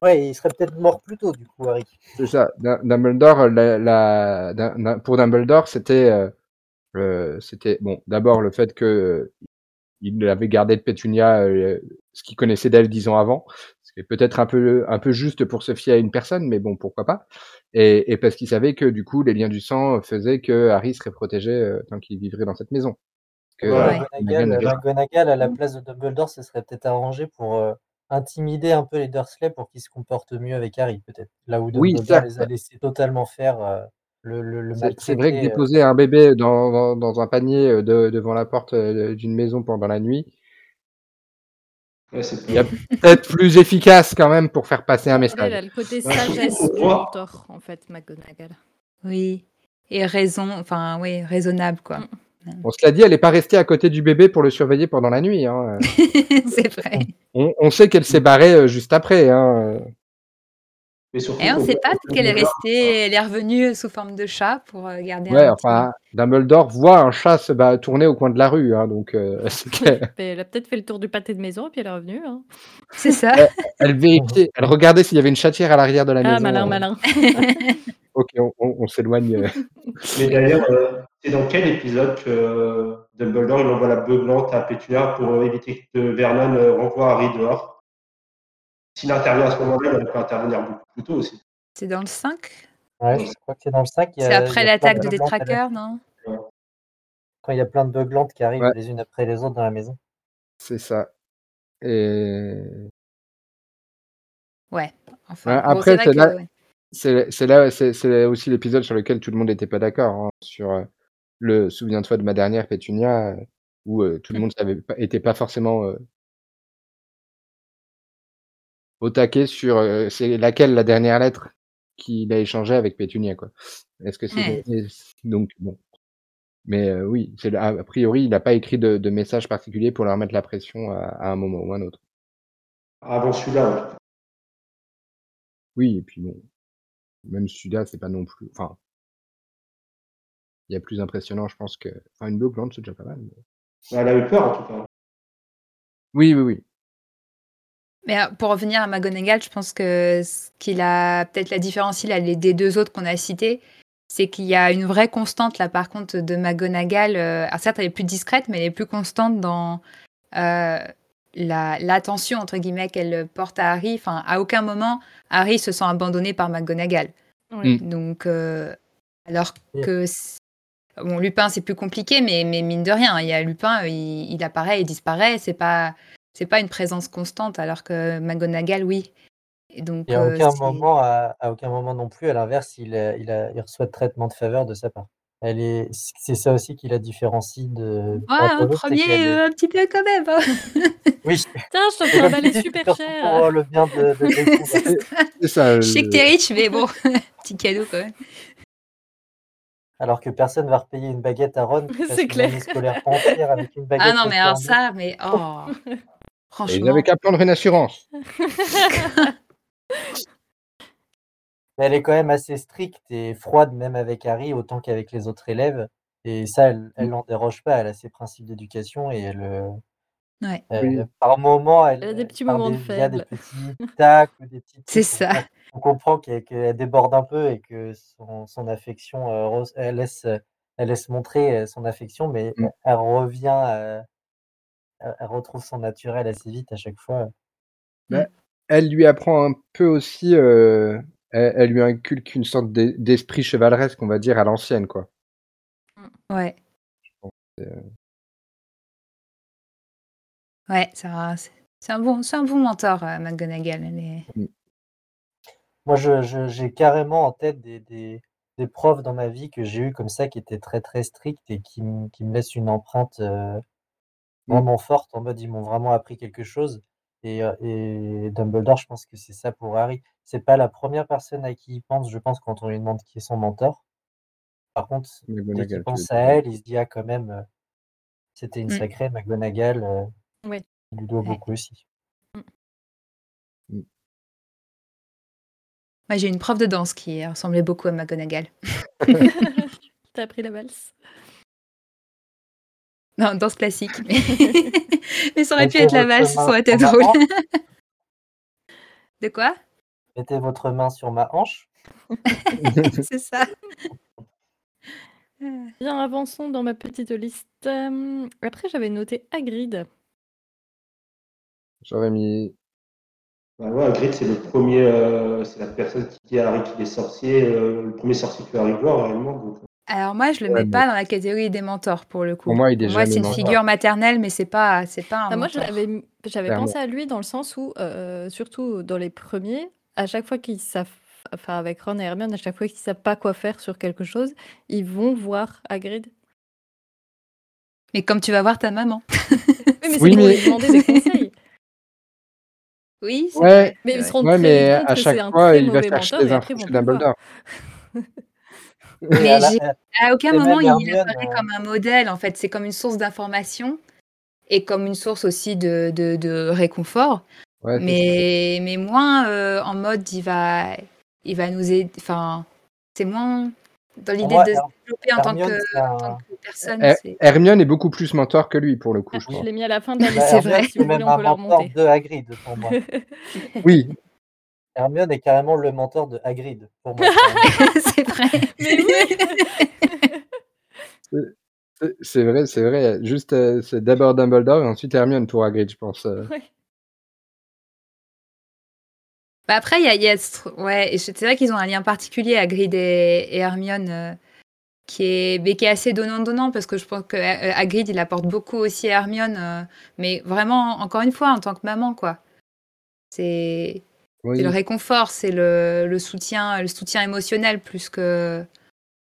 Ouais, il serait peut-être mort plus tôt, du coup, Harry. C'est ça. Dum- Dumbledore, la, la- Dum- pour Dumbledore, c'était, c'était bon. D'abord le fait que il avait gardé de Pétunia euh, ce qu'il connaissait d'elle dix ans avant, ce qui est peut-être un peu un peu juste pour se fier à une personne, mais bon, pourquoi pas. Et, et parce qu'il savait que du coup, les liens du sang faisaient que Harry serait protégé euh, tant qu'il vivrait dans cette maison. Que, Ouais, euh, McGonagall, avait- à la place de Dumbledore, ce serait peut-être arrangé pour euh, intimider un peu les Dursley pour qu'ils se comportent mieux avec Harry, peut-être. Là où Oui, Dumbledore les a laissés totalement faire le, le, le C'est c'est vrai que euh, déposer un bébé dans, dans, dans un panier euh, de- devant la porte euh, d'une maison pendant la nuit, Ouais, c'est Il y a peut-être plus efficace quand même pour faire passer un Elle message. a le côté sagesse du mentor, en fait, McGonagall. Oui. Et raison, enfin, oui, raisonnable, quoi. On se l'a dit, elle n'est pas restée à côté du bébé pour le surveiller pendant la nuit. hein. c'est vrai. On, on sait qu'elle s'est barrée juste après. Hein. Mais surtout, Et on ne sait pas, peut-être qu'elle est restée, elle est revenue sous forme de chat pour euh, garder Ouais, un enfin, Dumbledore voit un chat se bah, tourner au coin de la rue, hein, donc euh, elle a peut-être fait le tour du pâté de maison et puis elle est revenue. hein. C'est ça. elle vérifiait, elle regardait s'il y avait une chatière à l'arrière de la Ah, maison. malin, euh. malin. Ok, on, on- on s'éloigne. euh. Mais d'ailleurs, euh, c'est dans quel épisode que euh, Dumbledore il envoie la beuglante à Pétunia pour éviter que Vernon renvoie Harry dehors? S'il intervient à ce moment-là, il peut intervenir beaucoup plus tôt aussi. C'est dans le 5 Ouais, je crois que c'est dans le 5. il y a- C'est après l'attaque de la- Détraqueurs, non? Quand il y a plein de beuglantes qui arrivent Ouais. les unes après les autres dans la maison. C'est ça. Et Ouais. Enfin, Ouais, après, c'est là- que... ouais. c'est là, aussi l'épisode sur lequel tout le monde n'était pas d'accord. hein, sur euh, le souviens-toi de ma dernière Pétunia, euh, où euh, tout le monde savait pas, pas forcément euh, au taquet sur euh, c'est laquelle la dernière lettre qu'il a échangée avec Pétunia, quoi. Est-ce que c'est Ouais. donc bon. Mais euh, oui, c'est a priori, il n'a pas écrit de, de message particulier pour leur mettre la pression à, à un moment ou un autre. Avant celui-là, tout cas. Oui, et puis bon, même celui-là, c'est pas non plus. Enfin, il y a plus impressionnant, je pense que. Enfin, une beuglante, c'est déjà pas mal. mais- elle a eu peur en tout cas. Oui, oui, oui. Mais euh, pour revenir à McGonagall, je pense que ce qu'il a peut-être la différencie là, les- des deux autres qu'on a cités, c'est qu'il y a une vraie constante là par contre de McGonagall. euh, alors certes, elle est plus discrète, mais elle est plus constante dans euh, la l'attention entre guillemets qu'elle porte à Harry. Enfin, à aucun moment Harry se sent abandonné par McGonagall. Oui. Donc, euh, alors que bon, Lupin c'est plus compliqué, mais, mais mine de rien, il y a Lupin, il, il apparaît, il disparaît, c'est pas c'est pas une présence constante, alors que McGonagall, oui. Et donc, Et à euh, aucun moment, à, à aucun moment non plus, à l'inverse, il, a- il, a- il reçoit de traitement de faveur de sa part. Elle est, c'est ça aussi qui la différencie de. Ouais, entre un premier, est- euh, un petit peu quand même. hein. Oui, Tiens, je te fais emballer super cher. pour le bien de, de. C'est ça. Je sais que t'es riche, mais bon, petit cadeau quand même. Alors que personne va repayer une baguette à Ron. C'est une clair. année scolaire entière avec une baguette. Ah non, mais alors ça, mais oh, Et Ils franchement. n'avaient qu'à prendre une assurance. Elle est quand même assez stricte et froide, même avec Harry, autant qu'avec les autres élèves. Et ça, elle, elle n'en déroge pas. Elle a ses principes d'éducation et elle, euh, Ouais. elle- Oui. par moment, elle, Elle a des petits moments de via des faible. petits tacs ou des petits C'est ça. On comprend qu'elle qu'elle déborde un peu et que son, son affection, euh, elle laisse, elle laisse montrer euh, son affection, mais Mm. elle revient, euh, elle retrouve son naturel assez vite à chaque fois. Elle lui apprend un peu aussi. euh, elle, elle lui inculque une sorte d'e- d'esprit chevaleresque, on va dire, à l'ancienne, quoi. Ouais. euh, Ouais, ça, c'est c'est un bon, c'est un bon mentor, euh, McGonagall. Est... Moi, je, je- j'ai carrément en tête des, des, des profs dans ma vie que j'ai eu comme ça qui étaient très très stricts et qui, m- qui me laissent une empreinte euh, Mm. Vraiment forte en mode ils m'ont vraiment appris quelque chose. Et, et Dumbledore, je pense que c'est ça pour Harry. C'est pas la première personne à qui il pense, je pense, quand on lui demande qui est son mentor. Par contre, dès qu'il pense à elle, il se dit ah quand même, c'était une Mm. sacrée McGonagall. euh, Ouais. Il lui doit beaucoup aussi. Moi, j'ai une prof de danse qui ressemblait beaucoup à McGonagall. T'as appris la valse. Non, danse classique. Mais, mais ça aurait pu être la valse, ça aurait été drôle. De quoi? Mettez votre main sur ma hanche. C'est ça. Bien, avançons dans ma petite liste. Euh, après, j'avais noté Hagrid. J'aurais mis. Bah ouais, Hagrid, c'est le premier, euh, c'est la personne qui dit à Harry qu'il est sorcier, euh, le premier sorcier que Harry voit réellement. Donc, Alors moi, je le Ouais, mets mais- pas dans la catégorie des mentors pour le coup. Pour moi, il est Pour moi, c'est une mentor. figure maternelle, mais c'est pas, c'est pas un Ah, moi, j'avais pensé à lui dans le sens où, euh, surtout dans les premiers, à chaque fois qu'ils savent, enfin avec Ron et Hermione, à chaque fois qu'ils savent pas quoi faire sur quelque chose, ils vont voir Hagrid. Mais comme tu vas voir ta maman. Oui, mais c'est Oui, pour mais- lui demander des conseils. Oui, c'est Ouais, vrai. Mais ils se rendent Ouais, mais à que chaque c'est un fois, très il va mauvais chercher mentor des infos chez. Dumbledore. Mais À aucun moment, il Hermione, apparaît euh, comme un modèle, en fait. C'est comme une source d'information et comme une source aussi de, de, de réconfort. Ouais. Mais, mais moins euh, en mode, il va, il va nous aider. Enfin, c'est moins dans l'idée de se développer en tant, Hermione, que, c'est en un- tant que personne. Her- Hermione est beaucoup plus mentor que lui, pour le coup, Ah, je je pense. l'ai mis à la fin de la Bah, liste. c'est vrai. Si vous voulez, on un peut la mentor remonter. de Hagrid pour moi. Oui, Hermione est carrément le mentor de Hagrid pour moi. c'est vrai. Mais oui c'est- c'est vrai, c'est vrai. Juste, euh, c'est d'abord Dumbledore et ensuite Hermione pour Hagrid, je pense. euh. Ouais. Bah après, il y a, y a ouais, c'est vrai qu'ils ont un lien particulier, Hagrid et, et Hermione, euh, qui est, mais qui est assez donnant-donnant, parce que je pense que euh, Hagrid, il apporte beaucoup aussi à Hermione, euh, mais vraiment, encore une fois, en tant que maman, quoi. C'est Oui. c'est le réconfort, c'est le, le soutien, le soutien émotionnel plus que.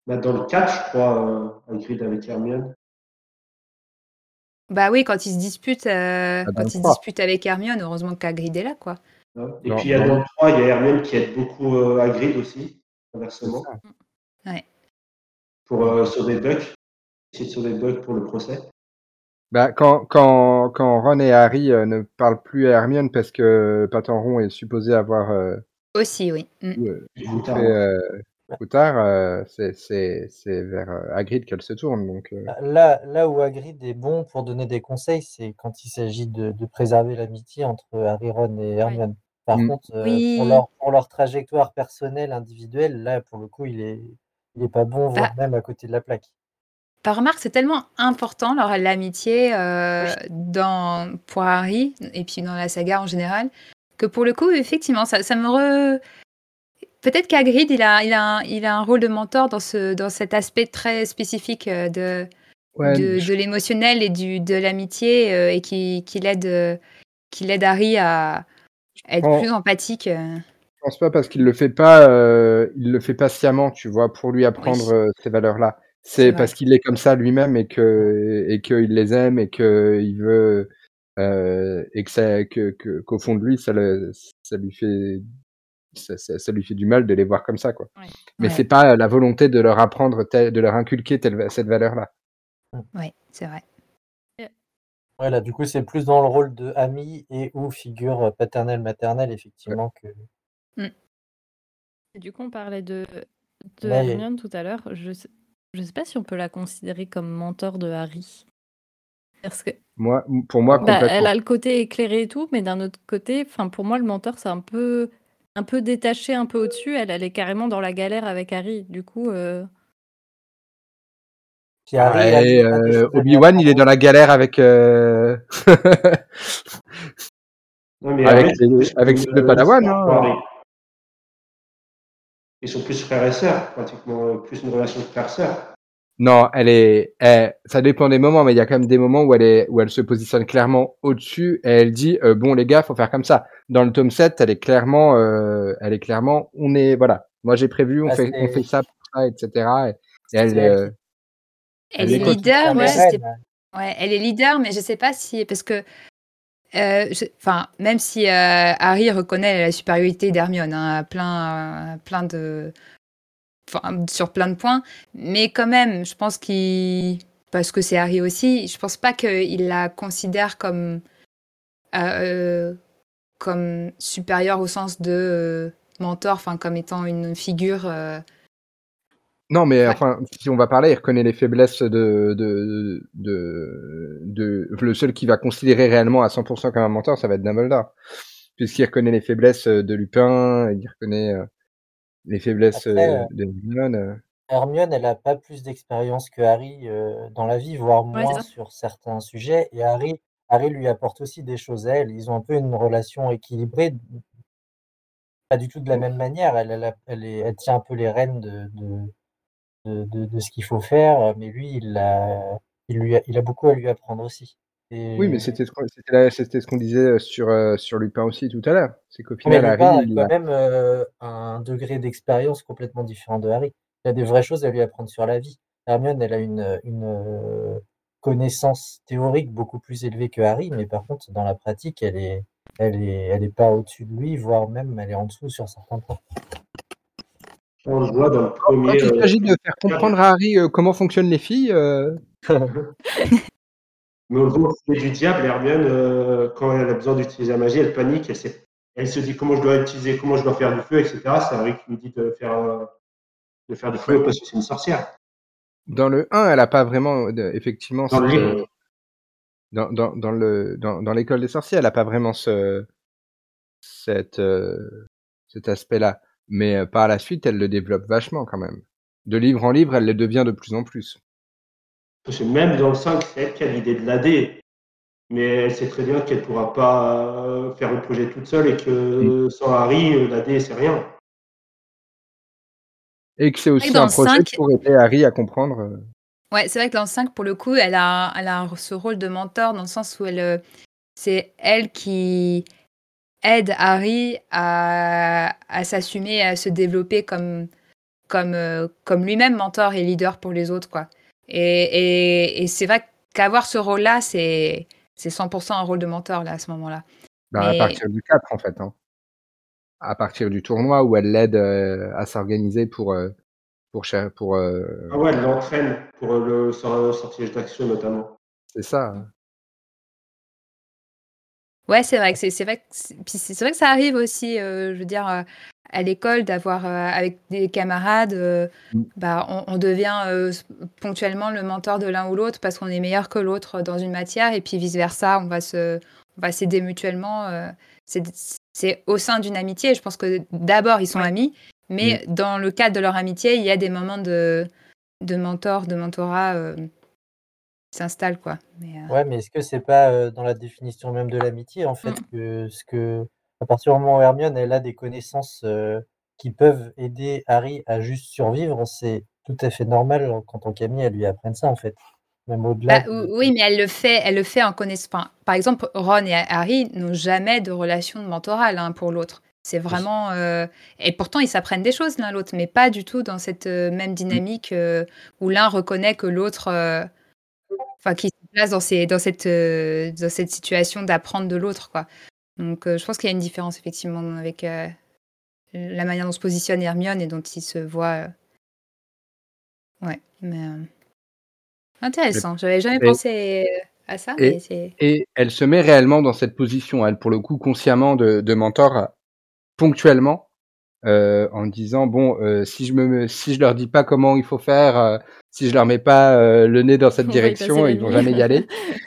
Bah, dans le 4, je crois, euh, Hagrid avec Hermione. Bah oui, quand ils se disputent, euh, Ah, quand ils disputent avec Hermione, heureusement qu'Hagrid est là, quoi. Et Non, puis, il y a dans le 3, il y a Hermione qui aide beaucoup euh, Hagrid aussi, inversement, pour euh, sauver Buck. Essayer de sauver Buck pour le procès. Bah, quand, quand, quand Ron et Harry euh, ne parlent plus à Hermione parce que Patenron est supposé avoir euh, Aussi, oui. Mm. euh, bouffé euh, euh, c'est- c'est c'est vers euh, Hagrid qu'elle se tourne. Donc, euh, Là, là où Hagrid est bon pour donner des conseils, c'est quand il s'agit de, de préserver l'amitié entre Harry, Ron et Hermione. Par Mm. contre, euh, Oui. pour, leur, pour leur trajectoire personnelle, individuelle, là, pour le coup, il est, il est pas bon, voire même à côté de la plaque. Par remarque, c'est tellement important l'amitié euh, dans pour Harry et puis dans la saga en général que pour le coup, effectivement, ça, ça me re... peut-être qu'Hagrid il a il a un, il a un rôle de mentor dans ce dans cet aspect très spécifique euh, de ouais, de, je- de l'émotionnel et du de l'amitié euh, et qui qui l'aide qui l'aide Harry à à être plus empathique. je pense pas parce qu'il le fait pas, euh, il le fait pas sciemment, tu vois, pour lui apprendre Oui. ces valeurs-là. C'est parce qu'il est comme ça lui-même et que et qu'il les aime et que il veut euh, et que ça que qu'au fond de lui ça le ça lui fait ça, ça, ça lui fait du mal de les voir comme ça quoi. Ouais. Mais Ouais. c'est pas la volonté de leur apprendre tel- de leur inculquer telle, cette valeur-là. Ouais, c'est vrai. Ouais, là, du coup, c'est plus dans le rôle de ami et ou figure paternelle, maternelle, effectivement, que. Et du coup, on parlait de, de tout à l'heure. Je je sais pas si on peut la considérer comme mentor de Harry. Parce que Moi, pour moi, bah, complètement. elle a le côté éclairé et tout, mais d'un autre côté, enfin pour moi, le mentor, c'est un peu, un peu détaché, un peu au-dessus. Elle, elle est carrément dans la galère avec Harry. Du coup, euh, Ouais, euh, Obi-Wan, il est dans la galère avec euh, Non, mais avec, les- avec Padawan. Hein. Ils sont plus frères et sœurs, pratiquement, euh, plus une relation de frère-sœur. Non, elle est, elle- ça dépend des moments, mais il y a quand même des moments où elle est, où elle se positionne clairement au-dessus et elle dit, euh, bon les gars, faut faire comme ça. Dans le tome 7, elle est clairement, euh, elle est clairement, on est, voilà, moi j'ai prévu, on Ah, fait, on fait ça, pour ça, etc. Et, et elle, euh, est leader, mais reine. Ouais, elle est leader, mais je sais pas si parce que euh, enfin même si euh, Harry reconnaît la supériorité d'Hermione hein, plein, plein de, sur plein de points, mais quand même, je pense qu'il parce que c'est Harry aussi, je pense pas qu'il la considère comme euh, comme supérieure au sens de mentor, enfin comme étant une figure. Non, mais Ouais. enfin, si on va parler, il reconnaît les faiblesses de, de, de, de, le seul qui va considérer réellement à 100% comme un mentor, ça va être Dumbledore. Puisqu'il reconnaît les faiblesses de Lupin, il reconnaît euh, les faiblesses Après, euh, euh, de Hermione. Hermione, elle a pas plus d'expérience que Harry euh, dans la vie, voire Ouais, moins sur certains sujets. Et Harry, Harry lui apporte aussi des choses à elle. Ils ont un peu une relation équilibrée, pas du tout de la même manière. Elle, elle, a- elle, est- elle tient un peu les rênes de, de, de, de- de ce qu'il faut faire, mais lui, il a, il lui a, il a beaucoup à lui apprendre aussi. Et- Oui, mais c'était ce qu'on ce disait sur, euh, sur Lupin aussi tout à l'heure. C'est qu'au final, Harry, a il quand a- même euh, un degré d'expérience complètement différent de Harry. Il y a des vraies choses à lui apprendre sur la vie. Hermione, elle a une, une euh, connaissance théorique beaucoup plus élevée que Harry, mais par contre, dans la pratique, elle est, elle est, elle est pas au-dessus de lui, voire même elle est en dessous sur certains points. On le voit dans le quand premier. il euh, s'agit de faire comprendre à Harry euh, comment fonctionnent les filles, Mais on le voit filet du diable, Hermione, euh, quand elle a besoin d'utiliser la magie, elle panique, elle sait elle se dit comment je dois utiliser, comment je dois faire du feu, etc. C'est Harry qui lui dit de faire, de faire du feu parce que c'est une sorcière. Dans le 1, elle a pas vraiment, effectivement, Dans le cette, livre. dans, dans, dans le, dans, dans l'école des sorciers, elle a pas vraiment ce, cette, cet aspect-là. Mais euh, par la suite, elle le développe vachement quand même. De livre en livre, elle le devient de plus en plus. Que même dans le 5, c'est elle qui a l'idée de l'AD. Mais elle sait très bien qu'elle ne pourra pas euh, faire le projet toute seule et que sans Harry, euh, l'AD, c'est rien. Et que c'est aussi un projet 5 pour aider Harry à comprendre. euh, Ouais, c'est vrai que dans le 5, pour le coup, elle a, elle a ce rôle de mentor dans le sens où elle, euh, c'est elle qui aide Harry à, à s'assumer, à se développer comme, comme, euh, comme lui-même mentor et leader pour les autres. Quoi. Et, et, et c'est vrai qu'avoir ce rôle-là, c'est, c'est 100% un rôle de mentor là, à ce moment-là. bah, Mais- À partir du 4, en fait. Hein. À partir du tournoi où elle l'aide euh, à s'organiser pour, euh, pour, pour euh, Ah ouais, elle l'entraîne pour le sor- sortilège d'action notamment. c'est ça. Ouais, c'est vrai que c'est vrai que c'est- vrai que ça arrive aussi, euh, je veux dire, euh, à l'école d'avoir euh, avec des camarades, Mm. bah on, on devient ponctuellement le mentor de l'un ou l'autre parce qu'on est meilleur que l'autre dans une matière et puis vice versa, on va se on va s'aider mutuellement. c'est au sein d'une amitié. Je pense que d'abord ils sont Ouais. amis, mais dans le cadre de leur amitié, il y a des moments de de mentor, de mentorat qui s'installent quoi. Mais, euh, Ouais, mais est-ce que c'est pas euh, dans la définition même de l'amitié, en fait, Mm. que ce que à partir du moment où Hermione elle a des connaissances euh, qui peuvent aider Harry à juste survivre, c'est tout à fait normal qu'en tant qu'ami elle lui apprenne ça, en fait, même au-delà. Bah, de- oui, mais elle le fait, elle le fait en connaissant. enfin, Par exemple, Ron et Harry n'ont jamais de relation de mentorat l'un pour l'autre. C'est vraiment. euh, Et pourtant, ils s'apprennent des choses l'un l'autre, mais pas du tout dans cette euh, même dynamique euh, où l'un reconnaît que l'autre. Enfin, qui se place dans, ces, dans, cette, euh, dans cette situation d'apprendre de l'autre, quoi. Donc, euh, je pense qu'il y a une différence, effectivement, avec euh, la manière dont se positionne Hermione et dont il se voit. Ouais, mais. Intéressant. J'avais jamais Et- pensé à ça, et- mais. Et elle se met réellement dans cette position, elle, pour le coup, consciemment de, de mentor, ponctuellement, euh, en disant bon, euh, si je me, si je leur dis pas comment il faut faire, euh, si je leur mets pas euh, le nez dans cette On direction, ils vont jamais y aller.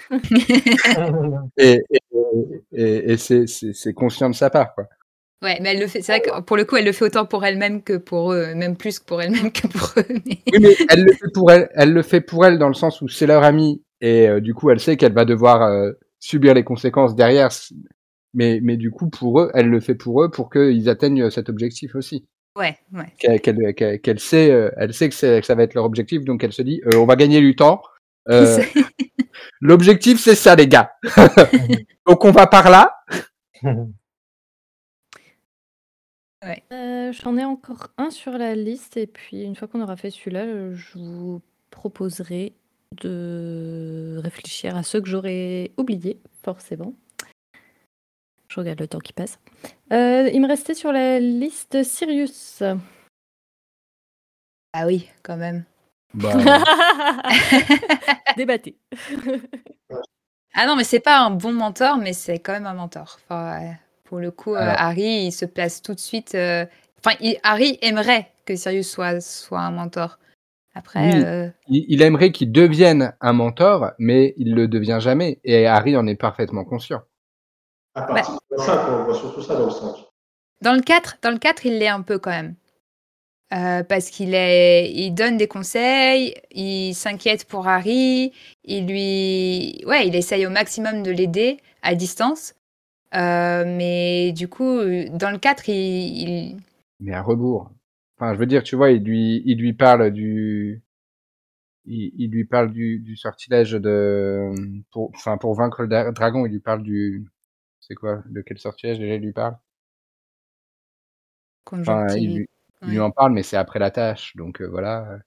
Et, et, et, et c'est, conscient de sa part, quoi. Ouais, mais elle le fait. C'est vrai que pour le coup, elle le fait autant pour elle-même que pour eux, même plus que pour elle-même que pour eux. mais- Oui, mais elle le fait pour elle, elle le fait pour elle dans le sens où c'est leur amie et euh, du coup elle sait qu'elle va devoir euh, subir les conséquences derrière. Mais, mais du coup pour eux, elle le fait pour eux pour qu'ils atteignent cet objectif aussi. Ouais, ouais. Qu'elle, qu'elle, qu'elle- qu'elle sait, euh, elle sait que, c'est, que ça va être leur objectif, donc elle se dit euh, on va gagner du temps. Euh, l'objectif c'est ça les gars. donc on va par là. Euh, J'en ai encore un sur la liste et puis une fois qu'on aura fait celui-là, euh, je vous proposerai de réfléchir à ceux que j'aurais oubliés, forcément. Je regarde le temps qui passe. Euh, il me restait sur la liste Sirius. Ah oui, quand même. Bah, Débattez. Ah non, mais c'est pas un bon mentor, mais c'est quand même un mentor. Enfin, pour le coup, euh. Harry, il se place tout de suite. euh, Enfin, il- Harry aimerait que Sirius soit, soit un mentor. Après, Oui. euh, il, il aimerait qu'il devienne un mentor, mais il le devient jamais. Et Harry en est parfaitement conscient. À partir de 5, on voit surtout ça dans le 5. Dans le 4, dans le 4 il l'est un peu quand même. Euh, parce qu'il est, il donne des conseils, il s'inquiète pour Harry, il lui, ouais, il essaye au maximum de l'aider à distance. Euh, mais du coup, dans le 4, il, il- mais à rebours. Enfin, je veux dire, tu vois, il lui, il lui parle du, il, il lui parle du, du sortilège de, pour, enfin, pour vaincre le dra- dragon, il lui parle du, c'est quoi, de quel sortilège déjà il lui parle? Enfin, il, lui, il lui ouais. en parle, mais c'est après la tâche, donc euh, voilà.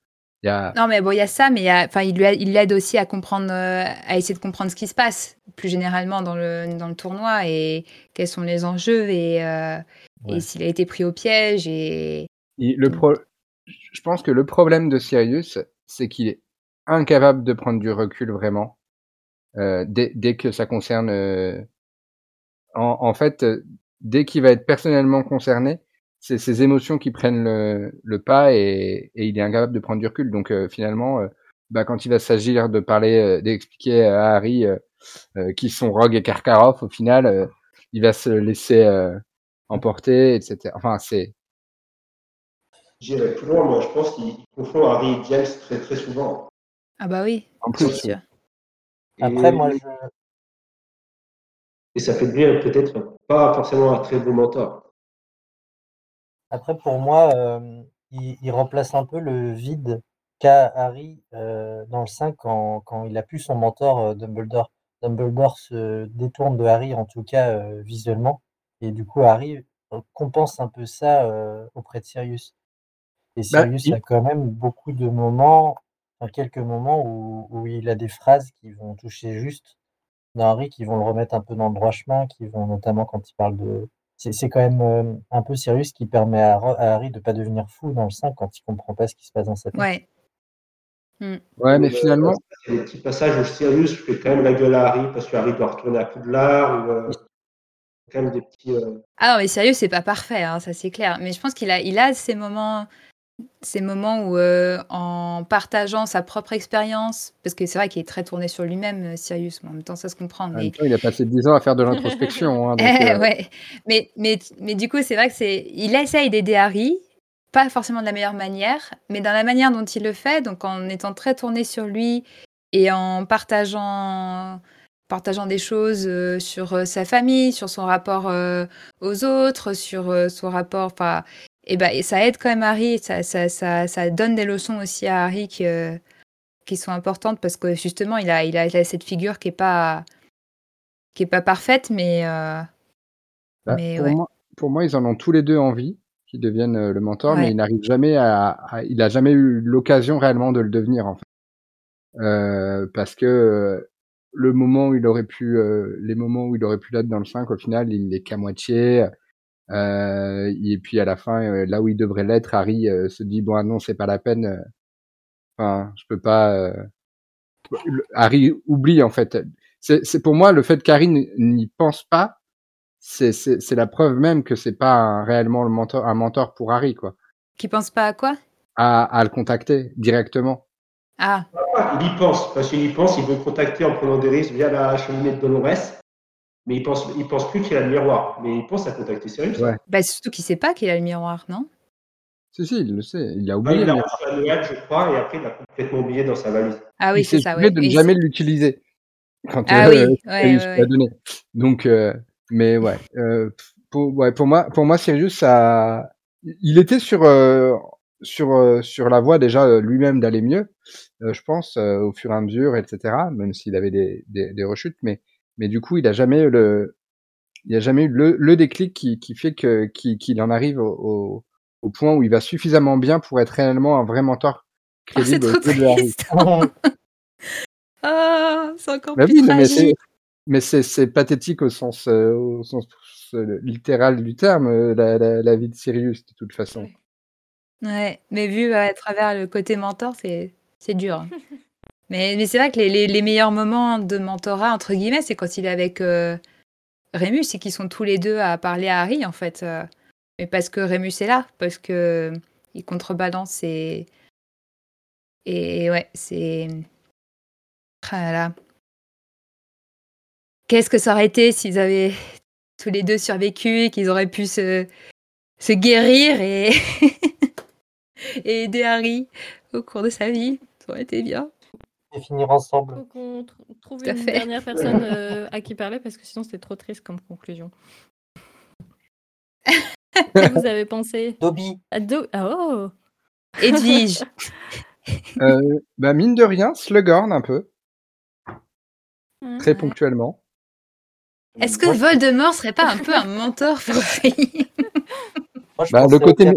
Il y a, Non, mais bon, il y a ça, mais il, y a- enfin, il, l'aide aussi à comprendre, euh, à essayer de comprendre ce qui se passe plus généralement dans le, dans le tournoi et quels sont les enjeux et, euh, et Ouais. s'il a été pris au piège et le pro, je pense que le problème de Sirius, c'est qu'il est incapable de prendre du recul vraiment, dès, dès que ça concerne, en, en fait, euh, dès qu'il va être personnellement concerné, c'est ses émotions qui prennent le, le pas et, et, il est incapable de prendre du recul. Donc euh, finalement, euh, bah, quand il va s'agir de parler, euh, d'expliquer à Harry qui sont Rogue et Karkaroff, au final, il va se laisser emporter, etc. Enfin, c'est. J'irai plus loin, moi je pense qu'il confond Harry et James très très souvent. Ah bah oui, en plus. sûr. Après, moi, je... Et ça fait de lui peut-être pas forcément un très bon mentor. Après, pour moi, euh, il, il, remplace un peu le vide qu'a Harry euh, dans le 5 quand, quand, il a plus son mentor euh, Dumbledore. Dumbledore se détourne de Harry, en tout cas euh, visuellement, et du coup, Harry compense un peu ça auprès de Sirius. Et Bah, Sirius il- a quand même beaucoup de moments, enfin quelques moments où, où il a des phrases qui vont toucher juste dans Harry, qui vont le remettre un peu dans le droit chemin, qui vont notamment quand il parle de. C'est c'est quand même euh, un peu Sirius qui permet à, à Harry de pas devenir fou dans le 5 quand il comprend pas ce qui se passe dans sa tête. Ouais. Ouais, mais Euh, finalement, Il y a des petits passages où Sirius fait quand même la gueule à Harry parce que Harry doit retourner à Poudlard ou euh, quand même des petits. euh, Ah non, mais sérieux, c'est pas parfait, hein, ça c'est clair. Mais je pense qu'il a, il a ces moments, ces moments où, euh, en partageant sa propre expérience, parce que c'est vrai qu'il est très tourné sur lui-même, euh, Sirius, mais en même temps, ça se comprend. en Mais même temps, il a passé 10 ans à faire de l'introspection. hein, Eh, euh, ouais. Mais, mais, mais du coup, c'est vrai que c'est. Il essaye d'aider Harry, pas forcément de la meilleure manière, mais dans la manière dont il le fait, donc en étant très tourné sur lui et en partageant, partageant des choses euh, sur euh, sa famille, sur son rapport euh, aux autres, sur son rapport. Enfin, et et ça aide quand même Harry, ça, ça, ça, ça donne des leçons aussi à Harry qui, euh, qui sont importantes parce que justement, il a, il a, il a cette figure qui est pas qui est pas parfaite, mais euh, bah, mais pour, ouais. moi, pour moi, ils en ont tous les deux envie qu'ils deviennent euh, le mentor, Ouais. mais il n'arrive jamais à, à- il a jamais eu l'occasion réellement de le devenir en fait. Euh, parce que le moment où il aurait pu, euh, les moments où il aurait pu l'être dans le 5, au final, il n'est qu'à moitié. Euh, et puis à la fin, euh, là où il devrait l'être, Harry euh, se dit bon ah non, c'est pas la peine. Enfin, je peux pas. euh, Harry oublie en fait. C'est pour moi le fait qu'Harry n'y pense pas, c'est la preuve même que c'est pas un- réellement le mentor, un mentor pour Harry quoi. Qui pense pas à quoi? À, à le contacter directement. Ah, Il y pense, parce qu'il y pense, il veut le contacter en prenant des risques via la cheminée de Dolores, mais il pense, il pense plus qu'il a le miroir, mais il pense à contacter Sirius. Ouais. bah surtout qu'il sait pas qu'il a le miroir, non? Si si, il le sait, il a Ah, oublié. il l'a mais reçu à Noël, je crois, et après il l'a complètement oublié dans sa valise. Ah oui, il c'est s'est ça, ouais. de ne il jamais l'utiliser quand Ah euh, oui, ouais, Sirius a ouais. donné. Donc, euh, mais ouais, euh, pour, ouais, pour moi, pour moi, Sirius, ça, il était sur euh, sur sur la voie déjà lui-même d'aller mieux, euh, je pense, euh, au fur et à mesure, etc. Même s'il avait des, des, des rechutes, mais mais du coup, il a jamais eu le, il a jamais eu le, le déclic qui, qui fait que qu'il qu'il en arrive au, au, au point où il va suffisamment bien pour être réellement un vrai mentor Oh, c'est crédible trop aux yeux de Harry. triste. Ah, c'est encore Bah plus oui, mais c'est, tragique. mais c'est, c'est pathétique au sens, euh, au sens euh, littéral du terme, euh, la, la, la vie de Sirius, de toute façon. Ouais, mais vu à travers le côté mentor, c'est c'est dur. Mais, c'est vrai que les, meilleurs moments de mentorat, entre guillemets, c'est quand il est avec euh, Rémus et qu'ils sont tous les deux à parler à Harry, en fait. euh. Mais parce que Rémus est là, parce que il contrebalance et. Et ouais, c'est. Ah là là. Qu'est-ce que ça aurait été s'ils avaient tous les deux survécu et qu'ils auraient pu se, guérir et aider Harry au cours de sa vie? Ça aurait été bien. Et finir ensemble. Faut qu'on tr- trouve une fait. dernière personne euh, à qui parler parce que sinon c'était trop triste comme conclusion. Vous avez pensé Dobby, à Do- ah, Oh Edwige Euh, bah, mine de rien, Slughorn un peu, très ponctuellement. Est-ce que Voldemort serait pas un peu un mentor pour moi Bah, le côté,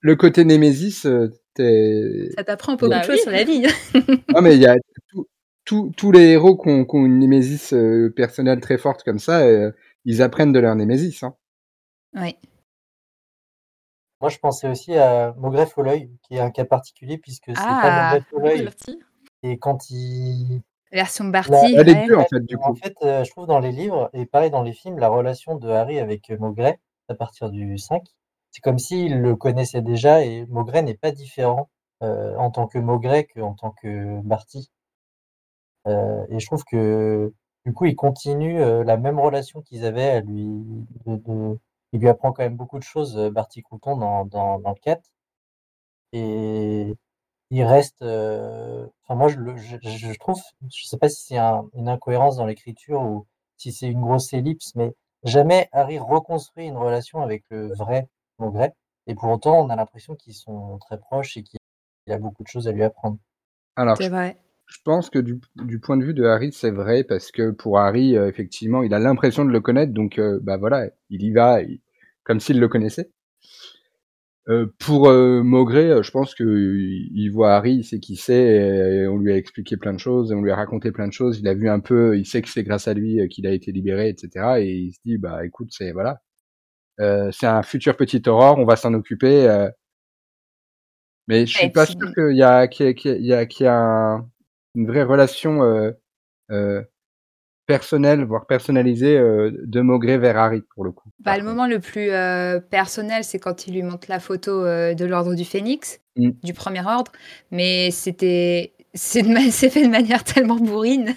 le côté Némésis, euh, Ça t'apprend beaucoup Bah de choses oui. sur la vie. non, mais il y a tout- tout- tous les héros qui ont, qui ont une Némésis euh, personnelle très forte comme ça, euh, ils apprennent de leur Némésis, hein. Oui. Moi, je pensais aussi à Maugrey Folleuil, qui est un cas particulier, puisque c'est Ah. pas Maugrey Folleuil. Et quand il, Version La- Barty, ouais. deux, en fait, du En coup. fait, euh, je trouve dans les livres, et pareil dans les films, la relation de Harry avec Maugrey, à partir du 5, c'est comme s'il le connaissait déjà, et Maugrey n'est pas différent euh, en tant que Maugrey qu'en tant que Barty. Euh, et je trouve que du coup, il continue euh, la même relation qu'ils avaient à lui. il lui apprend quand même beaucoup de choses, euh, Barty Crouton, dans, dans, dans le 4. Et il reste. euh, Enfin, moi, je, le- je, je trouve, je sais pas si c'est un- une incohérence dans l'écriture ou si c'est une grosse ellipse, mais jamais Harry reconstruit une relation avec le vrai Et pour autant, on a l'impression qu'ils sont très proches et qu'il a beaucoup de choses à lui apprendre. Alors, C'est je, vrai. je pense que du, du point de vue de Harry, c'est vrai, parce que pour Harry, euh, effectivement, il a l'impression de le connaître, donc euh, bah voilà, il y va il- comme s'il le connaissait. Euh, pour euh, Maugrey, euh, je pense que il il voit Harry, il sait qui c'est, et on lui a expliqué plein de choses, et on lui a raconté plein de choses. Il a vu un peu, il sait que c'est grâce à lui qu'il a été libéré, etc. Et il se dit, bah écoute, c'est voilà, c'est un futur petit Aurore, on va s'en occuper. euh. Mais je suis pas sûr qu'il y a, qu'il y a, qu'il y a, qu'il y a un- une vraie relation euh, euh, personnelle, voire personnalisée euh, de Maugrey vers Harry pour le coup. Bah, le moment le plus euh, personnel, c'est quand il lui montre la photo euh, de l'ordre du Phénix, Mm. du premier ordre. Mais c'était. C'est fait de manière tellement bourrine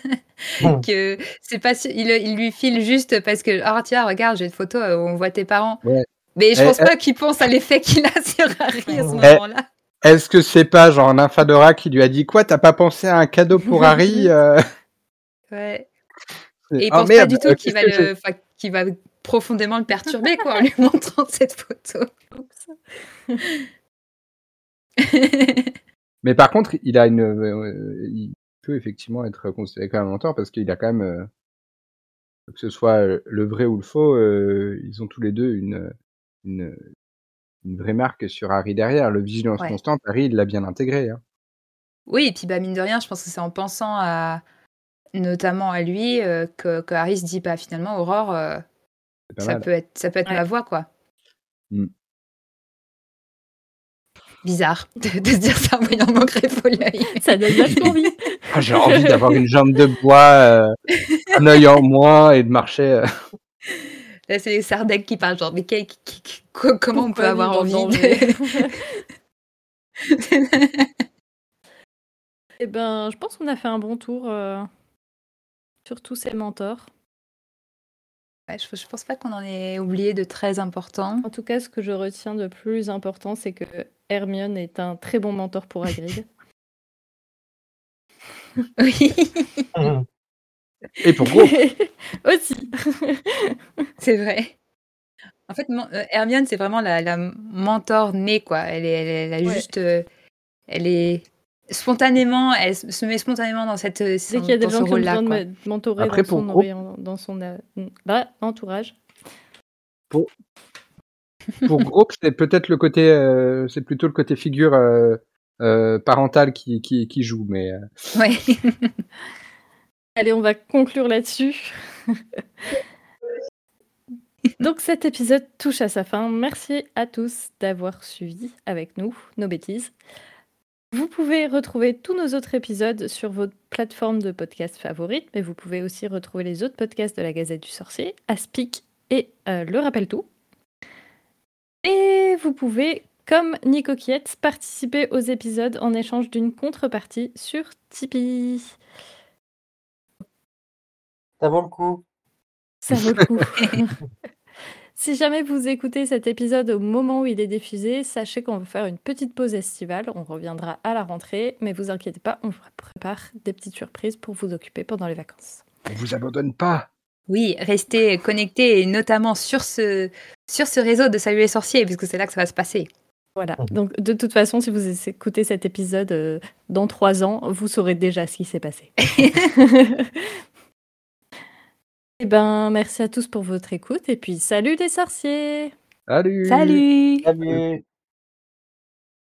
que c'est pas il, il lui file juste parce que ah tiens regarde j'ai une photo euh, où on voit tes parents Ouais. mais je Eh, pense eh. pas qu'il pense à l'effet qu'il a sur Harry à ce Eh. moment-là Est-ce que c'est pas genre Nymphadora qui lui a dit quoi T'as pas pensé à un cadeau pour Harry euh? Ouais. Et il Oh, pense pas du tout euh, qu'il va le va profondément le perturber quoi en lui montrant cette photo Mais par contre, il a une, euh, il peut effectivement être considéré comme un mentor parce qu'il a quand même, euh, que ce soit euh, le vrai ou le faux, euh, ils ont tous les deux une, une, une vraie marque sur Harry derrière. Le vigilance Ouais. constante, Harry, il l'a bien intégré. Hein. Oui, et puis bah, mine de rien, je pense que c'est en pensant à notamment à lui euh, que, que Harry se dit bah finalement Aurore, euh, ça mal. peut être ça peut être Ouais. ma voix quoi. Mm. Bizarre de, de se dire ça en voyant mon greffe au l'œil. Ça donne vachement envie. Ah, J'ai envie d'avoir une jambe de bois, euh, un œil en moins et de marcher. euh. Là, c'est les Sardec qui parlent genre mais quel- qui- qui- qui- co- comment on peut avoir envie de... Eh ben, je pense qu'on a fait un bon tour euh, sur tous ces mentors. Ouais, je, je pense pas qu'on en ait oublié de très important. En tout cas, ce que je retiens de plus important, c'est que Hermione est un très bon mentor pour Hagrid. Oui, Et pour gros, Aussi. c'est vrai. En fait, euh, Hermione, c'est vraiment la, la mentor née, quoi. Elle, est, elle, est- elle a Ouais. juste. euh, elle est spontanément, elle se met spontanément dans cette Dès son- qu'il y a des dans gens qui ont besoin de quoi. me- de mentorer Après, dans son, pour groupe- orient- dans son euh, bah, entourage. pour groupe, c'est peut-être le côté, euh, c'est plutôt le côté figure euh, euh, parentale qui, qui, qui joue, mais euh, Ouais. Allez, on va conclure là-dessus. Donc cet épisode touche à sa fin. Merci à tous d'avoir suivi avec nous nos bêtises. Vous pouvez retrouver tous nos autres épisodes sur votre plateforme de podcast favorite, mais vous pouvez aussi retrouver les autres podcasts de la Gazette du Sorcier, Aspic et euh, Le Rappel Tout. Et vous pouvez, comme Nico Kietz, participer aux épisodes en échange d'une contrepartie sur Tipeee. Ça vaut le coup. Ça vaut le coup. si jamais vous écoutez cet épisode au moment où il est diffusé, sachez qu'on va faire une petite pause estivale. On reviendra à la rentrée, mais vous inquiétez pas, on vous prépare des petites surprises pour vous occuper pendant les vacances. on vous abandonne pas. Oui, restez connectés, et notamment sur ce, sur ce réseau de Salut les sorciers, puisque c'est là que ça va se passer. Voilà. Donc, de toute façon, si vous écoutez cet épisode euh, dans trois ans, vous saurez déjà ce qui s'est passé. Eh ben, merci à tous pour votre écoute et puis salut les sorciers Salut. Salut Salut.